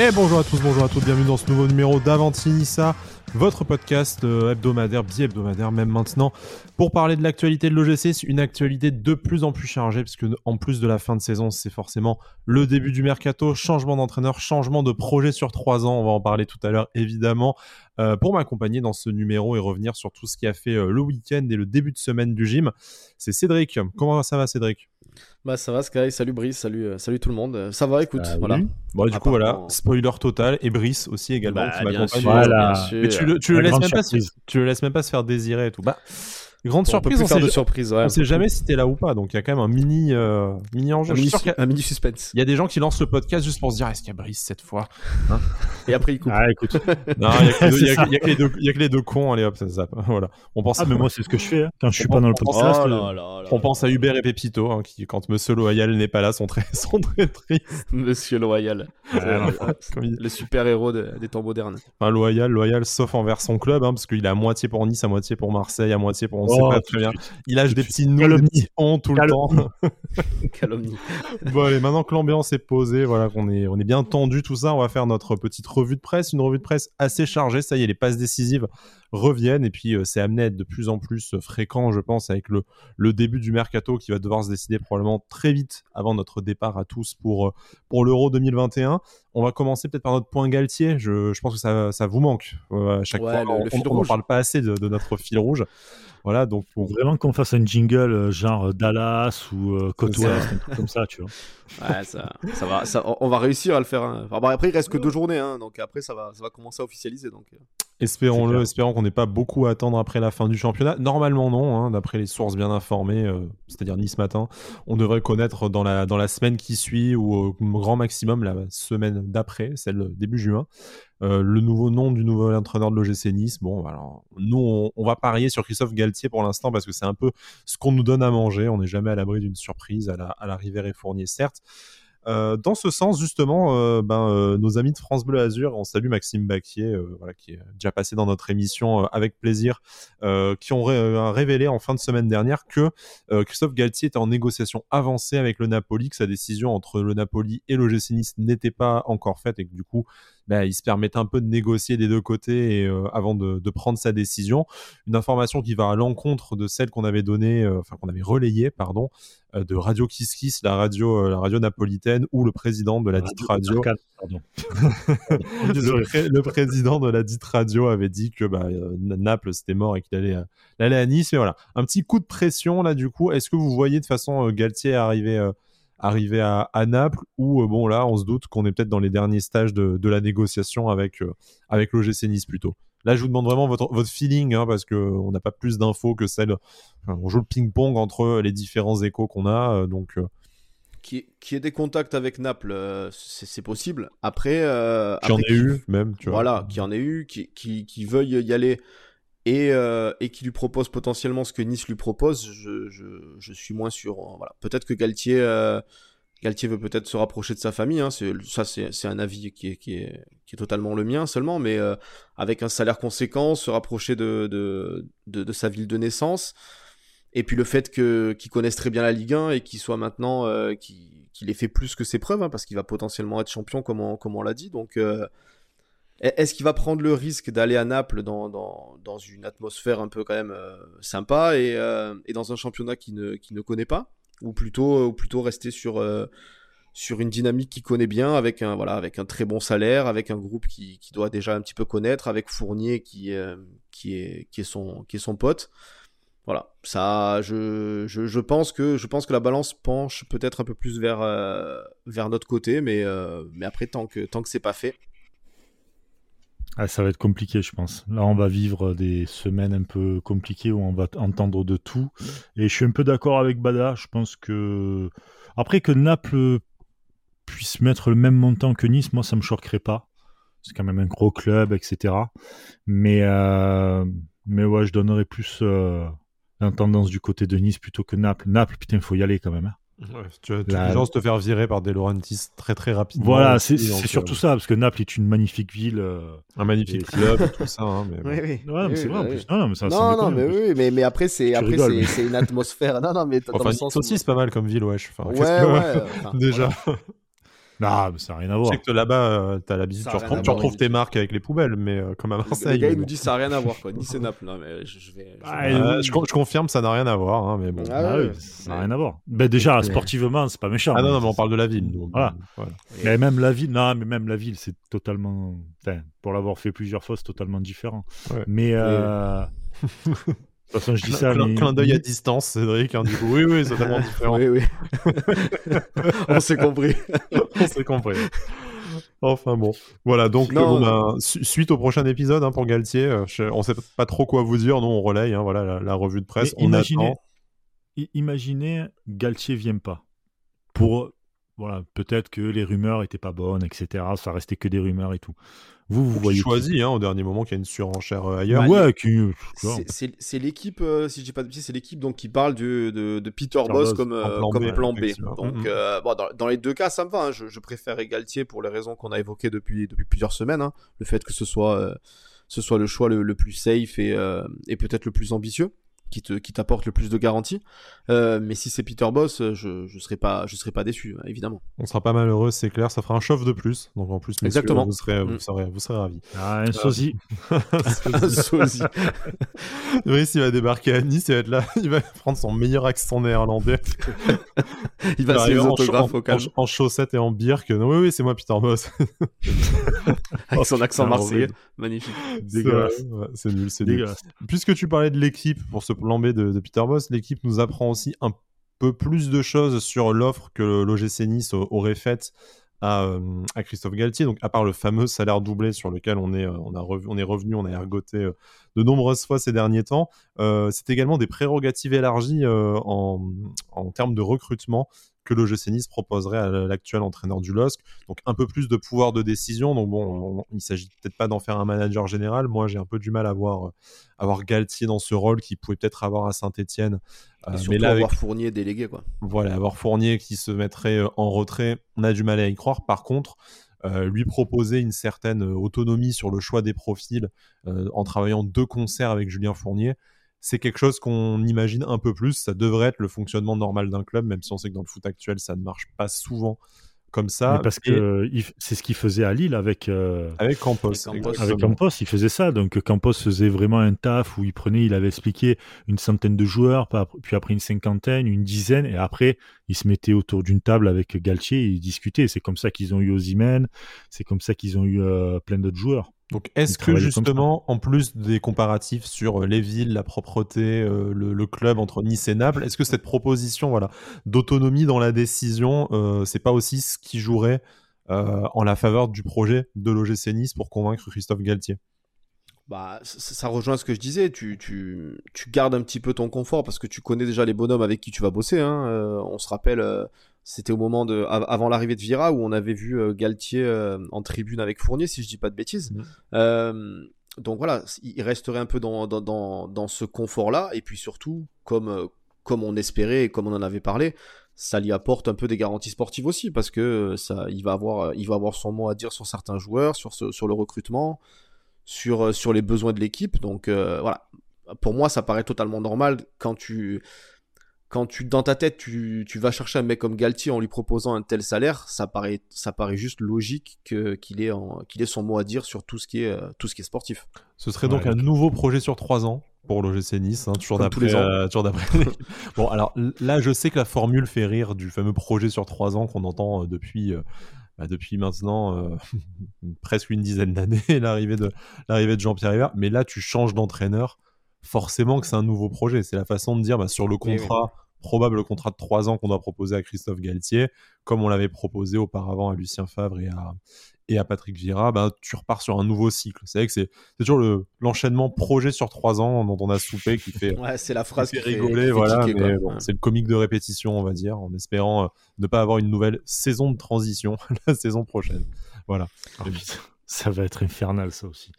Et bonjour à tous, bonjour à toutes, bienvenue dans ce nouveau numéro d'Avantinissa, votre podcast euh, hebdomadaire, bi-hebdomadaire même maintenant, pour parler de l'actualité de l'OGC. Une actualité de plus en plus chargée, puisque en plus de la fin de saison, c'est forcément le début du mercato, changement d'entraîneur, changement de projet sur trois ans, on va en parler tout à l'heure évidemment. Euh, pour m'accompagner dans ce numéro et revenir sur tout ce qui a fait euh, le week-end et le début de semaine du gym, c'est Cédric. Comment ça va Cédric? Bah ça va Sky, salut Brice, salut, euh, salut tout le monde. Ça va, écoute, Bah voilà. Bon, du coup, voilà, spoiler total, et Brice aussi également, Bah, qui m'accompagne. Voilà. Mais tu le, tu le La laisses même pas, se- tu le laisses même pas se faire désirer et tout. Bah, grande On peut surprise, plus on faire sait, de surprise, ouais. on sait jamais si t'es là ou pas, donc il y a quand même un mini, euh, mini enjeu. un, mini, un suspense. il y a des gens qui lancent le podcast juste pour se dire est-ce qu'il y a Brice cette fois Et après, il coupe. Ah, écoute. Non, il y a que les deux- cons, allez hop, ça zappe. Voilà. On pense, Ah, mais moi, c'est ce que je fais. hein. Quand je suis On pas dans le pense- podcast. Oh là là là on pense à Hubert et Pépito, hein, qui, quand Monsieur Loyal n'est pas là, sont très, sont très tristes. Monsieur Loyal. Le super-héros de- des temps modernes. Enfin, loyal, loyal, sauf envers son club, hein, parce qu'il est à moitié pour Nice, à moitié pour Marseille, à moitié pour on sait Oh, pas très bien. Il lâche des de petits petits on tout le temps. Calomnie. Calomnie. bon, allez, maintenant que l'ambiance est posée, voilà, qu'on est, on est bien tendu, tout ça, on va faire notre petite revue de presse, une revue de presse assez chargée. Ça y est, les passes décisives reviennent, et puis euh, c'est amené à être de plus en plus euh, fréquent, je pense, avec le, le début du mercato qui va devoir se décider probablement très vite avant notre départ à tous pour, euh, pour l'Euro 2021. On va commencer peut-être par notre point Galtier. Je, je pense que ça, ça vous manque. Euh, à chaque Ouais, fois, le- on- rouge. parle pas assez de, de notre fil rouge. Voilà, donc vraiment qu'on fasse un jingle genre Dallas ou euh, Côte. Ouest, un truc comme ça, tu vois. Ouais, ça, ça va, ça, on- va réussir à le faire. hein. Enfin, après, il reste que deux journées, hein, donc après, ça va, ça va commencer à officialiser. Donc, Espérons-le, espérons qu'on n'ait pas beaucoup à attendre après la fin du championnat. Normalement non, hein, d'après les sources bien informées, euh, c'est-à-dire Nice matin, on devrait connaître dans la, dans la semaine qui suit ou au grand maximum la semaine d'après, celle début juin, euh, le nouveau nom du nouvel entraîneur de l'OGC Nice. Bon, alors nous on, on va parier sur Christophe Galtier pour l'instant parce que c'est un peu ce qu'on nous donne à manger. On n'est jamais à l'abri d'une surprise à la, à la Rivière et Fournier, certes. Euh, dans ce sens, justement, euh, ben, euh, nos amis de France Bleu Azur, on salue Maxime Baquier, qui est déjà passé dans notre émission avec plaisir, qui ont ré- révélé en fin de semaine dernière que Christophe Galtier était en négociation avancée avec le Napoli, que sa décision entre le Napoli et l'OGC Nice n'était pas encore faite et que du coup, ben, il se permettait un peu de négocier des deux côtés et, euh, avant de, de prendre sa décision. Une information qui va à l'encontre de celle qu'on avait donnée, euh, enfin qu'on avait relayée, pardon, euh, de Radio Kiss Kiss, la radio, la radio napolitaine, où le président de la dite radio, pardon. le, Désolé. pré- le président de la dite radio avait dit que bah, Naples c'était mort et qu'il allait, allait à Nice. Mais voilà, un petit coup de pression là du coup. Est-ce que vous voyez de façon Galtier arriver, euh, arriver à, à Naples ou euh, bon là on se doute qu'on est peut-être dans les derniers stages de, de la négociation avec, euh, avec l'OGC Nice plutôt Là, je vous demande vraiment votre, votre feeling, hein, parce qu'on n'a pas plus d'infos que celle. enfin, on joue le ping-pong entre les différents échos qu'on a, euh, donc euh, qui, qui ait des contacts avec Naples, euh, c'est possible. Après, euh, j'en après ai qu'il- eu même, tu vois. Voilà, qui en ait eu, qui, qui, qui veuille y aller et, euh, et qui lui propose potentiellement ce que Nice lui propose, je, suis moins sûr. hein, Voilà. Peut-être que Galtier, euh, Galtier veut peut-être se rapprocher de sa famille. Hein, ça, c'est, un avis qui est, totalement le mien seulement, mais euh, avec un salaire conséquent, se rapprocher de, sa ville de naissance. Et puis le fait que, qu'il connaisse très bien la Ligue 1 et qu'il soit maintenant, qu'il, ait fait plus que ses preuves, hein, parce qu'il va potentiellement être champion, comme on, comme on l'a dit. Donc, est-ce qu'il va prendre le risque d'aller à Naples dans, dans, dans une atmosphère un peu quand même euh, sympa et, euh, et dans un championnat qu'il ne, qu'il ne connaît pas? Ou plutôt, ou plutôt rester sur, euh, sur une dynamique qu'il connaît bien avec un, voilà, avec un très bon salaire, avec un groupe qui, qui doit déjà un petit peu connaître, avec Fournier qui, euh, qui, est, qui, est, son, qui est son pote voilà, ça, je, je, je, pense que, je pense que la balance penche peut-être un peu plus vers, euh, vers notre côté, mais, euh, mais après, tant que, tant que c'est pas fait. Ah, ça va être compliqué, je pense. Là, on va vivre des semaines un peu compliquées où on va entendre de tout. Et je suis un peu d'accord avec Bada. Je pense que. Après que Naples puisse mettre le même montant que Nice, moi, ça me choquerait pas. C'est quand même un gros club, etc. Mais, euh... mais ouais, je donnerais plus. Euh tendance du côté de Nice plutôt que Naples. Naples, putain, il faut y aller quand même. Hein. Ouais, tu as la... de te faire virer par des Laurentis très très rapidement. Voilà, c'est surtout euh... ça, parce que Naples est une magnifique ville. Euh... Un magnifique club et tout ça. Hein, mais oui, oui. Ouais, mais c'est vrai en plus. Non, non, mais, ça, non, non, mais oui, mais, mais après, c'est une atmosphère. non, non, mais enfin, Nice aussi, c'est pas mal comme ville, wesh. Enfin, ouais, ouais. Enfin, Déjà. Non, mais ça n'a rien à Je voir. sais que là-bas, euh, l'habitude, tu a rien retrouves, à tu voir, retrouves tes marques avec les poubelles, mais euh, comme à Le Marseille. gars, il euh, nous dit ça n'a rien à voir, quoi. Ni c'est Naples. Non, mais je, vais. je vais- et- je, con- je confirme, ça n'a rien à voir, hein, mais bon. Ah Ah ça n'a rien à voir. Ben déjà, Mais- sportivement, c'est pas méchant. Ah non, non, mais on parle de la ville. donc, Voilà. voilà. Mais même la ville, non, mais même la ville, c'est totalement. Enfin, pour l'avoir fait plusieurs fois, c'est totalement différent. Ouais. Mais. De toute façon, je dis ça. Clin, mais... clin d'œil à distance, Cédric. hein, du coup, oui, oui, c'est totalement différent. Oui, oui. On s'est compris. On s'est compris. Enfin bon, voilà. Donc Non, bon, ben, su- suite au prochain épisode hein, pour Galtier, euh, je- on sait pas trop quoi vous dire. Nous, on relaye. hein, voilà la, la revue de presse. Mais on imaginez, attend. imaginez Galtier vient pas. Pour voilà, peut-être que les rumeurs étaient pas bonnes, etc. Ça restait que des rumeurs et tout. Vous, vous voyez. choisi hein, au dernier moment qu'il y a une surenchère euh, ailleurs. Bah, ouais, qui-. C'est- l'équipe, euh, si je dis pas de c'est l'équipe donc qui parle du- de, de Peter Boss comme, euh, plan comme B, plan B. effectivement. Donc Mhm. euh, bon, dans, dans les deux cas, ça me va. hein. Je, je préfère Galtier pour les raisons qu'on a évoquées depuis, depuis plusieurs semaines. hein. Le fait que ce soit, euh, ce soit le choix le, le plus safe et, euh, et peut-être le plus ambitieux. Qui te- qui t'apporte le plus de garanties. Euh, mais si c'est Peter Boss, euh, je je serais pas je serais pas déçu hein, évidemment. On sera pas malheureux, c'est clair. Ça fera un chauffe de plus. Donc en plus, messieurs, Exactement. Vous serez, vous Mm. serez, vous serez ravis. Ah, un sosie. Un sosie. Brice, il va débarquer à Nice, il va être là, il va prendre son meilleur accent néerlandais. Il va en, autographes en- au calme en- en chaussettes et en birk. Non, oui, oui, c'est moi, Peter Boss. avec son accent marseillais. Magnifique. Dégueulasse. C'est nul, c'est nul. Dégueulasse. Puisque tu parlais de l'équipe pour ce plan B de, Peter Boss, l'équipe nous apprend aussi un peu plus de choses sur l'offre que l'OGC Nice aurait faite à, euh, à Christophe Galtier. Donc, à part le fameux salaire doublé sur lequel on est, euh, on on est revenu, on a ergoté euh, de nombreuses fois ces derniers temps, c'est également des prérogatives élargies en, en termes de recrutement que l'OGC Nice proposerait à l'actuel entraîneur du LOSC. Donc un peu plus de pouvoir de décision. Donc bon, on- il s'agit peut-être pas d'en faire un manager général. Moi, j'ai un peu du mal à voir, euh, à voir Galtier dans ce rôle qu'il pouvait peut-être avoir à Saint-Etienne. Et surtout mais là, avec, avoir Fournier délégué quoi. voilà, avoir Fournier qui se mettrait euh, en retrait, on a du mal à y croire. Par contre, euh, lui proposer une certaine euh, autonomie sur le choix des profils euh, en travaillant de concert avec Julien Fournier, c'est quelque chose qu'on imagine un peu plus. Ça devrait être le fonctionnement normal d'un club, même si on sait que dans le foot actuel, ça ne marche pas souvent comme ça. Mais parce que Et c'est ce qu'il faisait à Lille avec. euh, avec Campos. Avec Campos. exactement. Avec Campos, il faisait ça. Donc Campos faisait vraiment un taf où il prenait, il avait expliqué une centaine de joueurs, puis après une cinquantaine, une dizaine, et après il se mettait autour d'une table avec Galtier et ils discutaient. C'est comme ça qu'ils ont eu Osimhen, c'est comme ça qu'ils ont eu euh, plein d'autres joueurs. Donc, est-ce que justement, en plus des comparatifs sur euh, les villes, la propreté, euh, le, le club entre Nice et Naples, est-ce que cette proposition, voilà, d'autonomie dans la décision, euh, c'est pas aussi ce qui jouerait euh, en la faveur du projet de l'OGC Nice pour convaincre Christophe Galtier? Bah, ça, ça rejoint ce que je disais. Tu, tu, tu gardes un petit peu ton confort parce que tu connais déjà les bonhommes avec qui tu vas bosser. Hein. Euh, on se rappelle, euh, c'était au moment de, av- avant l'arrivée de Vira où on avait vu euh, Galtier euh, en tribune avec Fournier, si je dis pas de bêtises. Euh, donc voilà, il resterait un peu dans, dans, dans, dans ce confort-là. Et puis surtout, comme, euh, comme on espérait et comme on en avait parlé, ça lui apporte un peu des garanties sportives aussi parce que ça, il va avoir, il va avoir son mot à dire sur certains joueurs, sur, ce, sur le recrutement, sur, sur les besoins de l'équipe. Donc euh, voilà, pour moi, ça paraît totalement normal quand tu, quand tu dans ta tête, tu, tu vas chercher un mec comme Galtier en lui proposant un tel salaire, ça paraît, ça paraît juste logique que, qu'il ait, en- qu'il ait son mot à dire sur tout ce qui est, euh, tout ce qui est sportif. Ce serait Ouais, donc un nouveau projet sur trois ans pour l'OGC Nice, hein, toujours d'après. euh, toujours d'après bon, alors là, je sais que la formule fait rire du fameux projet sur trois ans qu'on entend euh, depuis. euh, bah, depuis maintenant euh, presque une dizaine d'années, l'arrivée de, l'arrivée de Jean-Pierre River. Mais là, tu changes d'entraîneur, forcément que c'est un nouveau projet. C'est la façon de dire bah, sur le Oui, oui. contrat, probable contrat de trois ans qu'on doit proposer à Christophe Galtier, comme on l'avait proposé auparavant à Lucien Favre et à, et à Patrick Vieira, bah, tu repars sur un nouveau cycle. C'est vrai que c'est toujours le- l'enchaînement projet sur trois ans dont on a soupé qui fait, Ouais, c'est la phrase qui fait- rigoler. fait voilà, c'est le comique de répétition, on va dire, en espérant euh, ne pas avoir une nouvelle saison de transition la saison prochaine. Voilà. Putain, ça va être infernal, ça aussi.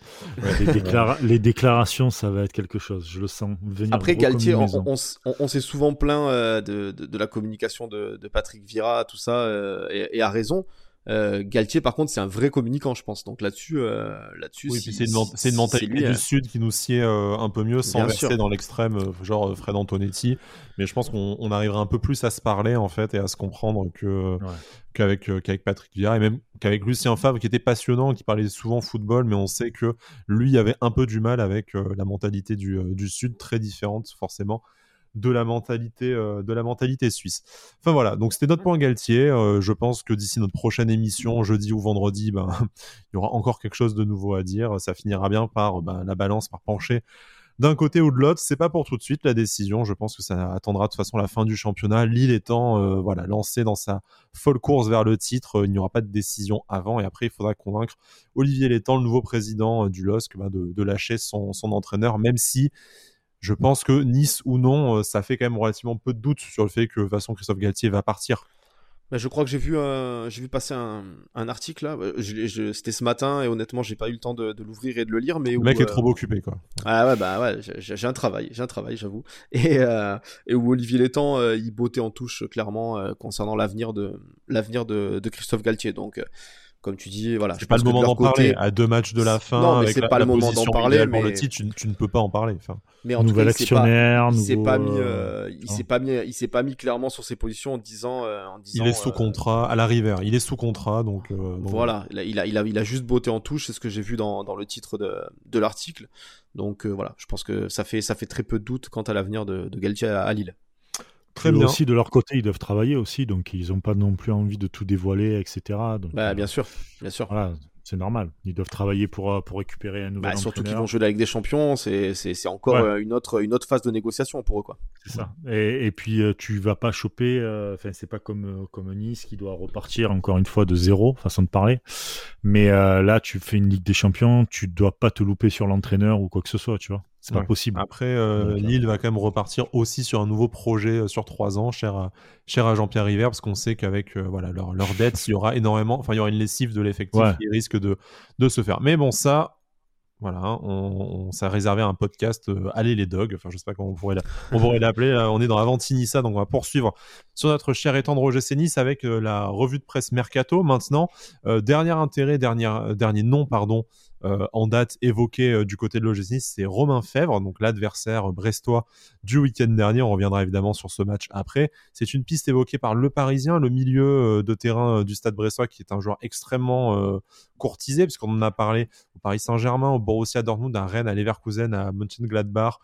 Les, déclara- les déclarations, ça va être quelque chose. Je le sens venir. Après, Galtier, on, maison. on s- on- on s'est souvent plaint euh, de, de- de la communication de, de Patrick Vira, tout ça, euh, et, et à raison. Euh, Galtier, par contre, c'est un vrai communicant, je pense. Donc là-dessus, euh, là-dessus, oui, c'est une, mentalité du hein. Sud qui nous sied euh, un peu mieux, sans verser dans l'extrême, genre Fred Antonetti. Mais je pense qu'on arrivera un peu plus à se parler en fait et à se comprendre que qu'avec qu'avec Patrick Vieira et même qu'avec Lucien Favre, qui était passionnant, qui parlait souvent football, mais on sait que lui avait un peu du mal avec la mentalité du, du Sud, très différente forcément de la mentalité euh, de la mentalité suisse. Enfin voilà, donc c'était notre point Galtier. Euh, je pense que d'ici notre prochaine émission, jeudi ou vendredi, ben il y aura encore quelque chose de nouveau à dire. Ça finira bien par ben, la balance par pencher d'un côté ou de l'autre. C'est pas pour tout de suite la décision. Je pense que ça attendra de toute façon la fin du championnat. Lille étant euh, voilà lancé dans sa folle course vers le titre, il n'y aura pas de décision avant et après il faudra convaincre Olivier Létang, le nouveau président du LOSC, ben, de, de, lâcher son, son entraîneur, même si je pense que Nice ou non, euh, ça fait quand même relativement peu de doutes sur le fait que de façon Christophe Galtier va partir. Bah, je crois que j'ai vu, j'ai vu passer un, article là. Je, c'était ce matin et honnêtement, j'ai pas eu le temps de, l'ouvrir et de le lire. Mais le mec est trop euh, occupé quoi. Ah ouais, bah ouais, j'ai un travail, j'ai un travail, j'avoue. Et, euh, et où Olivier Létang, il bottait en touche clairement concernant l'avenir de l'avenir de, de, Christophe Galtier. Donc comme tu dis, voilà. C'est pas le moment d'en parler. À deux matchs de la fin, non, mais c'est pas le moment d'en parler. Mais le titre, tu, ne peux pas en parler. Enfin, mais en nouvel actionnaire, il s'est pas, mis, euh, il s'est pas mis, il s'est pas mis clairement sur ses positions en disant, euh, en disant il est sous euh, contrat à la River. Il est sous contrat, donc. Voilà, il a, il a, il a, il a juste botté en touche. C'est ce que j'ai vu dans, dans le titre de, de l'article. Donc voilà, je pense que ça fait, ça fait très peu de doute quant à l'avenir de, de Galtier à Lille. Très bien. Aussi, de leur côté, ils doivent travailler aussi, donc ils n'ont pas non plus envie de tout dévoiler, etc. Donc, bah, bien sûr, bien sûr. Voilà, c'est normal. Ils doivent travailler pour, euh, pour récupérer un nouvel bah, Surtout qu'ils vont jouer avec des champions, c'est encore euh, une, autre, une autre phase de négociation pour eux. quoi. C'est ça. Et, et, puis euh, tu vas pas choper, enfin c'est pas comme, comme Nice qui doit repartir encore une fois de zéro, façon de parler. Mais là, tu fais une Ligue des Champions, tu dois pas te louper sur l'entraîneur ou quoi que ce soit, tu vois. C'est pas possible. Après, euh, Lille va quand même repartir aussi sur un nouveau projet euh, sur trois ans, cher à, cher à Jean-Pierre River, parce qu'on sait qu'avec euh, voilà, leur, leur dette, il y aura énormément, enfin, il y aura une lessive de l'effectif qui risque de, de se faire. Mais bon, ça, voilà, hein, on, on s'est réservé un podcast Allez les dogs, enfin je sais pas comment on pourrait, on pourrait l'appeler, on est dans Avantinissa, donc on va poursuivre sur notre cher et tendre Roger Sénis avec la revue de presse Mercato. Maintenant, dernier intérêt, dernier, dernier nom, pardon, euh, en date évoqué euh, du côté de l'OGC c'est Romain Fèvre, donc l'adversaire brestois du week-end dernier. On reviendra évidemment sur ce match après. C'est une piste évoquée par Le Parisien, le milieu euh, de terrain du stade brestois, qui est un joueur extrêmement courtisé, puisqu'on en a parlé au Paris Saint-Germain, au Borussia Dortmund, à Rennes, à Leverkusen, à Mönchengladbach,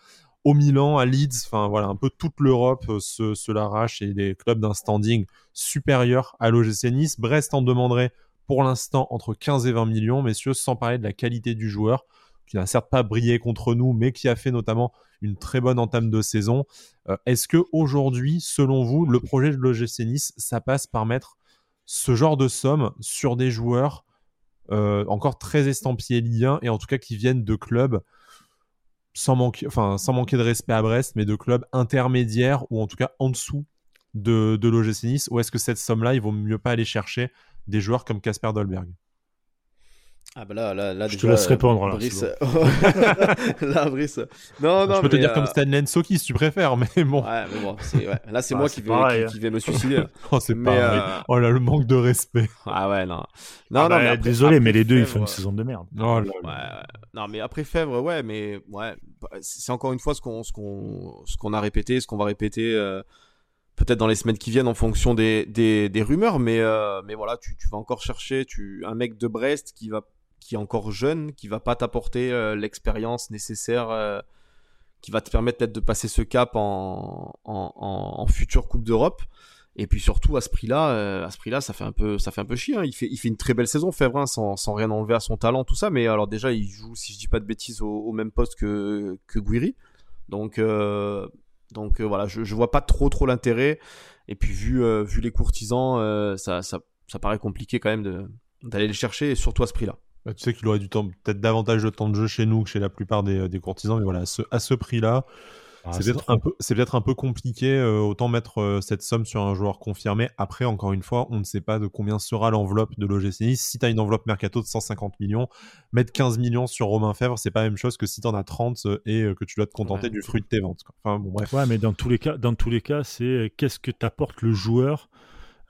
au Milan, à Leeds, enfin voilà, un peu toute l'Europe se, se l'arrache et des clubs d'un standing supérieur à l'OGC Nice. Brest en demanderait pour l'instant entre 15 et 20 millions, messieurs, sans parler de la qualité du joueur, qui n'a certes pas brillé contre nous, mais qui a fait notamment une très bonne entame de saison. Euh, est-ce que aujourd'hui, selon vous, le projet de l'OGC Nice, ça passe par mettre ce genre de somme sur des joueurs euh, encore très estampillés liens et en tout cas qui viennent de clubs sans manquer, de respect à Brest, mais de clubs intermédiaires ou en tout cas en dessous de, de l'OGC Ou est-ce que cette somme-là, il vaut mieux pas aller chercher des joueurs comme Casper Dolberg ah bah là, là, là je te laisse répondre là. Brice... là, Brice. Non, non. Je peux te dire comme euh, Stanley Soki si tu préfères, mais bon. Ouais, mais bon, ouais. là c'est moi qui vais, qui, qui, vais me suicider. oh, c'est pas. Euh... Oh là, le manque de respect. Ah ouais, non. Non, ah non, bah, mais désolé, mais les deux ils font une saison de merde. Oh là, ouais, Non, mais après Fèvre, ouais, mais ouais, c'est encore une fois ce qu'on, ce qu'on, ce qu'on a répété, ce qu'on va répéter. Euh peut-être dans les semaines qui viennent en fonction des, des, rumeurs, mais, euh, mais voilà, tu, vas encore chercher tu, un mec de Brest qui, va, qui est encore jeune, qui va pas t'apporter euh, l'expérience nécessaire, euh, qui va te permettre peut-être de passer ce cap en, en, future Coupe d'Europe. Et puis surtout à ce prix-là, à ce prix-là, ça fait un peu, ça fait un peu chier. Hein. Il fait, il fait une très belle saison, hein, sans, sans rien enlever à son talent, tout ça. Mais alors déjà, il joue, si je dis pas de bêtises, au, au même poste que que Guiri. Donc donc euh, voilà, je, je vois pas trop trop l'intérêt. Et puis vu, euh, vu les courtisans, euh, ça, ça, paraît compliqué quand même d'aller les chercher, et surtout à ce prix-là. Bah, tu sais qu'il aurait du temps, peut-être davantage de temps de jeu chez nous que chez la plupart des, courtisans, mais voilà, ce, à ce prix-là, ah, c'est peut-être un, peu, peut un peu compliqué. Euh, autant mettre euh, cette somme sur un joueur confirmé. Après, encore une fois, on ne sait pas de combien sera l'enveloppe de l'OGC Nice. Si tu as une enveloppe mercato de 150 millions, mettre 15 millions sur Romain Fèvre, c'est pas la même chose que si tu en as 30 euh, et que tu dois te contenter du fruit de tes ventes. Enfin, bon, bref. Ouais, mais dans tous les cas, dans tous les cas c'est qu'est-ce que t'apporte le joueur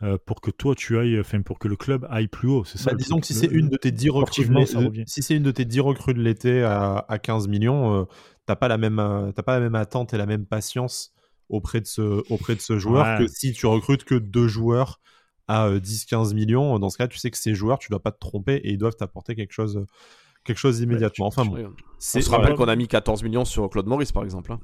euh, pour que toi tu ailles, enfin pour que le club aille plus haut. C'est ça. Bah, disons que si c'est une de tes 10 recrues de si c'est une de tes 10 recrues de l'été à, à, 15 millions, euh, t'as pas la même pas la même attente et la même patience auprès de ce auprès de ce joueur que si tu recrutes que deux joueurs à 10-15 millions. Dans ce cas, tu sais que ces joueurs, tu dois pas te tromper et ils doivent t'apporter quelque chose quelque chose immédiatement. enfin bon, on se rappelle qu'on a mis 14 millions sur Claude Maurice par exemple. Hein.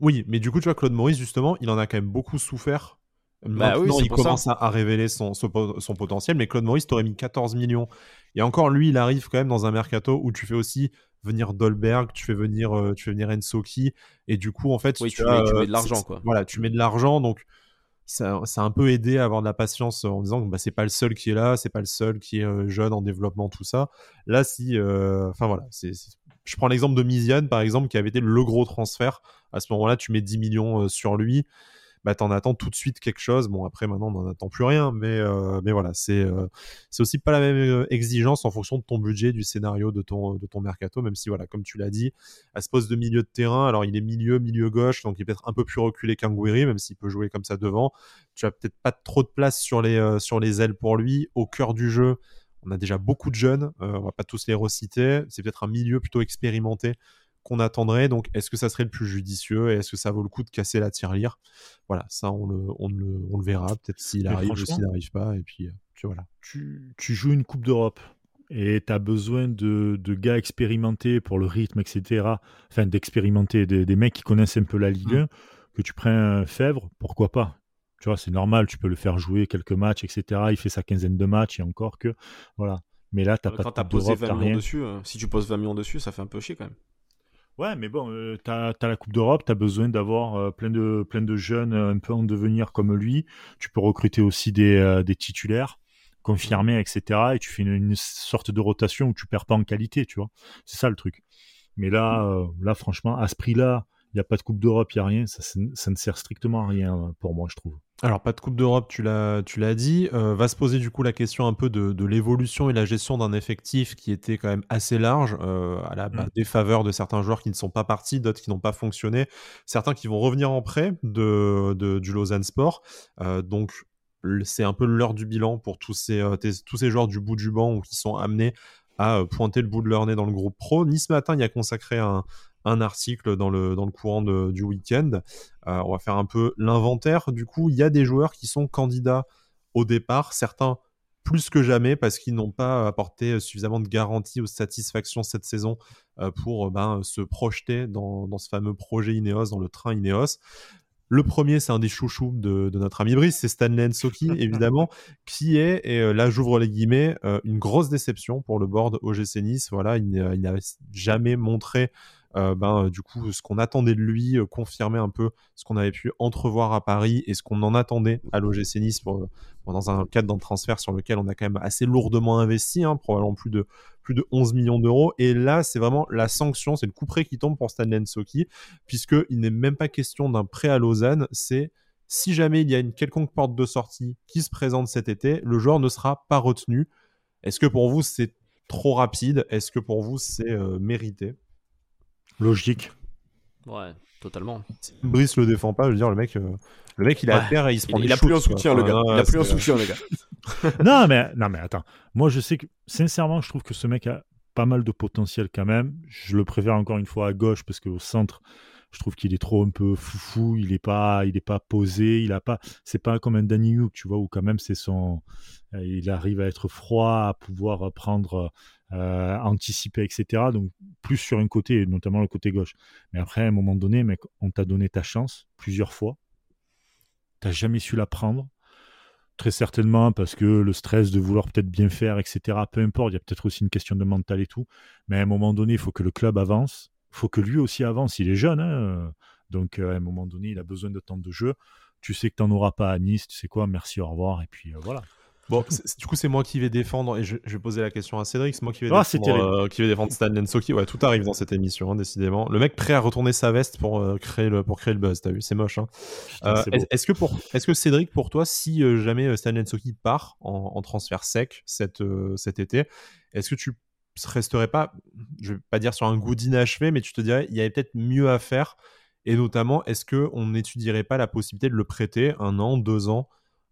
Oui, mais du coup, tu vois, Claude Maurice, justement, il en a quand même beaucoup souffert. Bah Maintenant, il commence à, révéler son, son, potentiel, mais Claude Maurice, t'aurais mis 14 millions. Et encore, lui, il arrive quand même dans un mercato où tu fais aussi venir Dolberg, tu fais venir, euh, tu fais venir Ensoki, et du coup, en fait, tu, mets, de l'argent, quoi. Voilà, tu mets de l'argent, donc ça, ça, a un peu aidé à avoir de la patience en disant que bah, c'est pas le seul qui est là, c'est pas le seul qui est euh, jeune en développement, tout ça. Là, si, euh, enfin voilà, c'est je prends l'exemple de Mizian, par exemple, qui avait été le gros transfert. À ce moment-là, tu mets 10 millions euh, sur lui. Bah, t'en attends tout de suite quelque chose. Bon, après, maintenant, on n'en attend plus rien. Mais, euh, mais voilà, c'est euh, c'est aussi pas la même exigence en fonction de ton budget, du scénario de ton, mercato. Même si, voilà, comme tu l'as dit, à ce poste de milieu de terrain, alors il est milieu, milieu gauche, donc il peut-être un peu plus reculé qu'un Gouiri, même s'il peut jouer comme ça devant. Tu as peut-être pas trop de place sur les, ailes pour lui. Au cœur du jeu, on a déjà beaucoup de jeunes, euh, on va pas tous les reciter. C'est peut-être un milieu plutôt expérimenté qu'on attendrait. Donc, est-ce que ça serait le plus judicieux et est-ce que ça vaut le coup de casser la tirelire? Voilà, ça, on le, on le, on le verra. Peut-être s'il arrive ou s'il n'arrive pas. Et puis, tu, euh, voilà. Tu, tu joues une Coupe d'Europe et tu as besoin de, de, gars expérimentés pour le rythme, etc. Enfin, d'expérimenter, des, des, mecs qui connaissent un peu la Ligue 1, mmh. que tu prends un Fèvre, pourquoi pas? Tu vois, c'est normal, tu peux le faire jouer quelques matchs, etc. Il fait sa quinzaine de matchs et encore que. Voilà. Mais là, t'as pas Quand t'as posé 20 millions dessus, euh, si tu poses 20 millions dessus, ça fait un peu chier quand même. Ouais, mais bon, euh, tu la Coupe d'Europe, tu as besoin d'avoir euh, plein, de, jeunes un peu en devenir comme lui. Tu peux recruter aussi des, des titulaires confirmés, etc. Et tu fais une, sorte de rotation où tu perds pas en qualité, tu vois. C'est ça le truc. Mais là, là franchement, à ce prix-là, il n'y a pas de Coupe d'Europe, il n'y a rien. Ça, ça, ne sert strictement à rien pour moi, je trouve. Alors, pas de Coupe d'Europe, tu l'as, dit. Euh, va se poser du coup la question un peu de, l'évolution et la gestion d'un effectif qui était quand même assez large, euh, à la mmh. défaveur de certains joueurs qui ne sont pas partis, d'autres qui n'ont pas fonctionné, certains qui vont revenir en prêt de, du Lausanne Sport. Euh, donc, c'est un peu l'heure du bilan pour tous ces, tous ces joueurs du bout du banc ou qui sont amenés à pointer le bout de leur nez dans le groupe pro. Ni ce matin, il y a consacré un, un article dans le, dans le courant du week-end. Euh, on va faire un peu l'inventaire. Du coup, il y a des joueurs qui sont candidats au départ, certains plus que jamais parce qu'ils n'ont pas apporté suffisamment de garanties ou de satisfaction cette saison euh, pour ben, se projeter dans, dans, ce fameux projet Ineos, dans le train Ineos. Le premier, c'est un des chouchous de, notre ami Brice, c'est Stanley Nsoki, évidemment, qui est, et euh, là j'ouvre les guillemets, une grosse déception pour le board OGC Nice. Voilà, il, il n'avait jamais montré euh, ben, euh, du coup, ce qu'on attendait de lui euh, confirmait un peu ce qu'on avait pu entrevoir à Paris et ce qu'on en attendait à l'OGC Nice dans un cadre d'un transfert sur lequel on a quand même assez lourdement investi, hein, probablement plus de, plus de 11 millions d'euros. Et là, c'est vraiment la sanction, c'est le coup près qui tombe pour Stanley Nsoki, puisqu'il n'est même pas question d'un prêt à Lausanne, c'est si jamais il y a une quelconque porte de sortie qui se présente cet été, le joueur ne sera pas retenu. Est-ce que pour vous c'est trop rapide? Est-ce que pour vous c'est mérité? Logique. Ouais, totalement. Brice le défend pas, je veux dire, le mec, euh, le mec il est à terre et il se prend il, il a plus un soutien, le gars. il a plus un soutien, le gars. non, mais, non, mais attends. Moi, je sais que, sincèrement, je trouve que ce mec a pas mal de potentiel quand même. Je le préfère encore une fois à gauche parce qu'au centre, je trouve qu'il est trop un peu foufou, il est pas, il est pas posé, il a pas, c'est pas comme un Danny Hook, tu vois, où quand même c'est son, euh, il arrive à être froid, à pouvoir prendre euh, anticiper, etc. Donc plus sur un côté, notamment le côté gauche. Mais après, à un moment donné, on t'a donné ta chance plusieurs fois. T'as jamais su la prendre. Très certainement parce que le stress de vouloir peut-être bien faire, etc. Peu importe, il y a peut-être aussi une question de mental et tout. Mais à un moment donné, il faut que le club avance. Il faut que lui aussi avance. Il est jeune. Hein Donc à un moment donné, il a besoin de temps de jeu. Tu sais que tu n'en auras pas à Nice. Tu sais quoi Merci, au revoir. Et puis euh, voilà. Bon, du coup, c'est moi qui vais défendre, et je, vais poser la question à Cédric, c'est moi qui vais, ah, défendre, euh, qui vais défendre Stan Lensoki. Ouais, tout arrive dans cette émission, hein, décidément. Le mec prêt à retourner sa veste pour, euh, créer, le, pour créer le buzz, t'as vu, c'est moche. Hein. Euh, est-ce que, pour, est que Cédric, pour toi, si jamais Stan Lensoki part en, transfert sec cet été, est-ce que tu resterais pas, je vais pas dire sur un goût d'inachevé, mais tu te dirais, il y avait peut-être mieux à faire, et notamment, est-ce qu'on n'étudierait pas la possibilité de le prêter un an, deux ans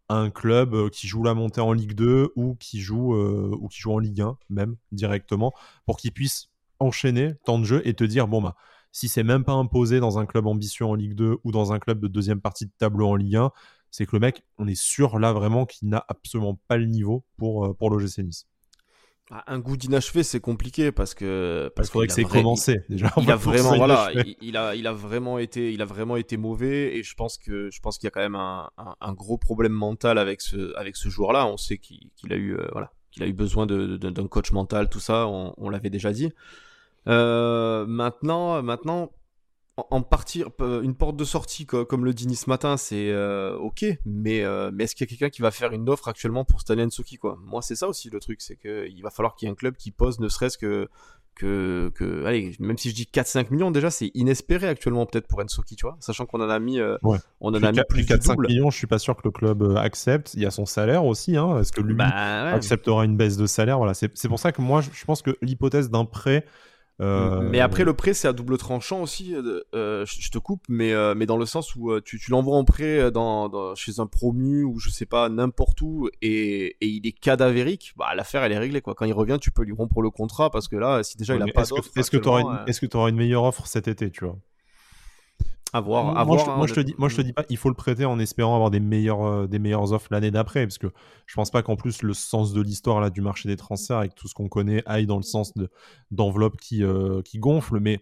un club qui joue la montée en Ligue 2 ou qui joue, ou qui joue en Ligue 1 même directement, pour qu'il puisse enchaîner tant de jeux et te dire bon bah si c'est même pas imposé dans un club ambitieux en Ligue 2 ou dans un club de deuxième partie de tableau en Ligue 1, c'est que le mec, on est sûr là vraiment qu'il n'a absolument pas le niveau pour, pour l'OGC Nice. Ah, un goût d'inachevé, c'est compliqué parce que parce, qu'il faudrait que c'est commencé déjà. Il, a vraiment voilà, il, a il a vraiment été il a vraiment été mauvais et je pense que je pense qu'il y a quand même un, un, gros problème mental avec ce avec ce joueur-là. On sait qu'il a eu euh, voilà qu'il a eu besoin d'un coach mental, tout ça. On, on l'avait déjà dit. Euh, maintenant maintenant en partir, une porte de sortie comme le dit ce matin, c'est euh, ok, mais, euh, mais est-ce qu'il y a quelqu'un qui va faire une offre actuellement pour Stanley Nsoki quoi? Moi, c'est ça aussi le truc, c'est qu'il va falloir qu'il y ait un club qui pose ne serait-ce que, que, que, allez, même si je dis 4-5 millions, déjà, c'est inespéré actuellement peut-être pour Nsoki, tu vois, sachant qu'on en a mis, euh, on en a mis plus 4-5 millions, je suis pas sûr que le club accepte. Il y a son salaire aussi, hein, est-ce que lui bah, acceptera une baisse de salaire? Voilà, c'est pour ça que moi, je pense que l'hypothèse d'un prêt euh, mais après, le prêt, c'est à double tranchant aussi. Euh, euh, je te coupe, mais, mais dans le sens où tu, tu l'envoies en prêt dans, chez un promu ou je sais pas, n'importe où, et, et, il est cadavérique, bah, l'affaire, elle est réglée. Quoi. Quand il revient, tu peux lui rompre le contrat parce que là, si déjà il a pas d'offre. Est-ce que tu est auras, une meilleure offre cet été, tu vois? Moi, je, te dis, moi, je te dis pas, il faut le prêter en espérant avoir des meilleures, euh, des meilleures offres l'année d'après, parce que je pense pas qu'en plus le sens de l'histoire là du marché des transferts avec tout ce qu'on connaît aille dans le sens d'enveloppe qui, euh, qui gonfle, mais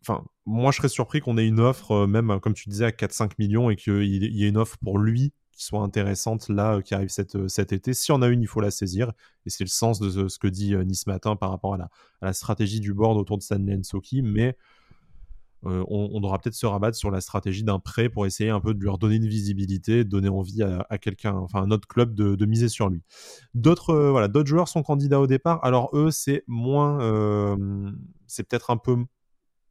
enfin, moi je serais surpris qu'on ait une offre, euh, même comme tu disais, à 4-5 millions et qu'il y ait une offre pour lui qui soit intéressante là, qui arrive cet, cet été. Si on a une, il faut la saisir. Et c'est le sens de ce, que dit Nice Matin par rapport à la, à la stratégie du board autour de Stanley Nsoki. Mais euh, on, devra peut-être se rabattre sur la stratégie d'un prêt pour essayer un peu de lui redonner une visibilité, donner envie à, quelqu'un, enfin un autre club de, miser sur lui. D'autres euh, voilà, d'autres joueurs sont candidats au départ. Alors eux, c'est moins, euh, c'est peut-être un peu,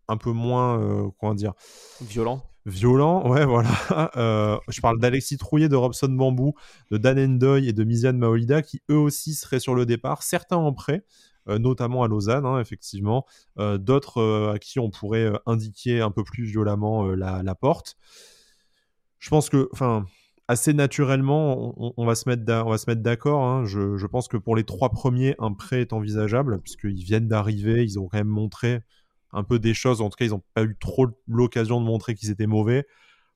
un peu moins, comment dire, violent. Violent, ouais, voilà. je parle d'Alexis Trouillet, de Robson Bambou, de Dan Endoy et de Miziane Maolida qui eux aussi seraient sur le départ, certains en prêt. Euh, notamment à Lausanne, hein, effectivement. Euh, d'autres euh, à qui on pourrait indiquer un peu plus violemment la, porte. Je pense que, enfin, assez naturellement, on, va se mettre d'accord. Hein. Je, pense que pour les trois premiers, un prêt est envisageable, puisqu'ils viennent d'arriver, ils ont quand même montré un peu des choses. En tout cas, ils n'ont pas eu trop l'occasion de montrer qu'ils étaient mauvais.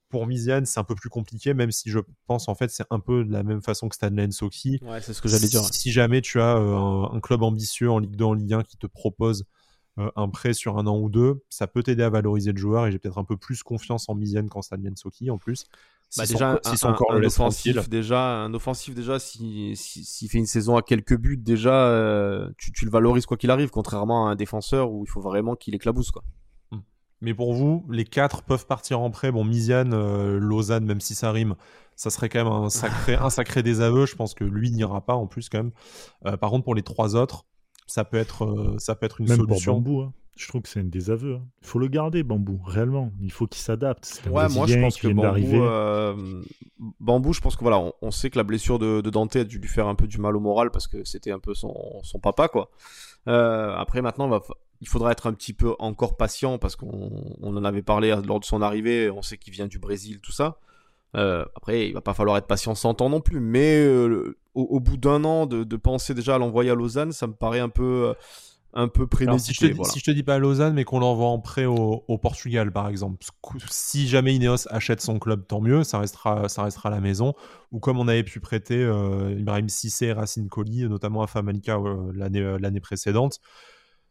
Pour Miziane, c'est un peu plus compliqué, même si je pense en fait c'est un peu de la même façon que Stanley Nsoki. Ouais, c'est ce que j'allais dire. Si, jamais tu as euh, un, club ambitieux en Ligue 2, en Ligue 1 qui te propose euh, un prêt sur un an ou deux, ça peut t'aider à valoriser le joueur et j'ai peut-être un peu plus confiance en Miziane qu'en Stanley Nsoki en plus. Bah déjà, si un, encore un, offensif, déjà, un offensif déjà, s'il si, fait une saison à quelques buts, déjà, euh, tu, tu, le valorises quoi qu'il arrive, contrairement à un défenseur où il faut vraiment qu'il éclabousse quoi. Mais pour vous, les quatre peuvent partir en prêt. Bon, Misiane, euh, Lausanne, même si ça rime, ça serait quand même un sacré, un sacré désaveu. Je pense que lui n'ira pas en plus quand même. Euh, par contre, pour les trois autres, ça peut être, euh, ça peut être une même solution. Pour Bambou, hein. je trouve que c'est un désaveu. Hein. Il faut le garder, Bambou, réellement. Il faut qu'il s'adapte. Ouais, moi je pense que Bambou, Bambou, je pense que voilà, on, sait que la blessure de, Dante a dû lui faire un peu du mal au moral parce que c'était un peu son, son papa, quoi. après, maintenant, va, il faudra être un petit peu encore patient parce qu'on en avait parlé lors de son arrivée. On sait qu'il vient du Brésil, tout ça. Euh, après, il va pas falloir être patient 100 ans non plus, mais euh, au, bout d'un an de, penser déjà à l'envoyer à Lausanne, ça me paraît un peu, un peu prémédité. si, je te, si je te dis pas à Lausanne, mais qu'on l'envoie en prêt au, Portugal, par exemple, si jamais Ineos achète son club, tant mieux, ça restera, ça restera à la maison. Ou comme on avait pu prêter euh, Ibrahim Sissé et Racine Colli, notamment à Famalicca l'année précédente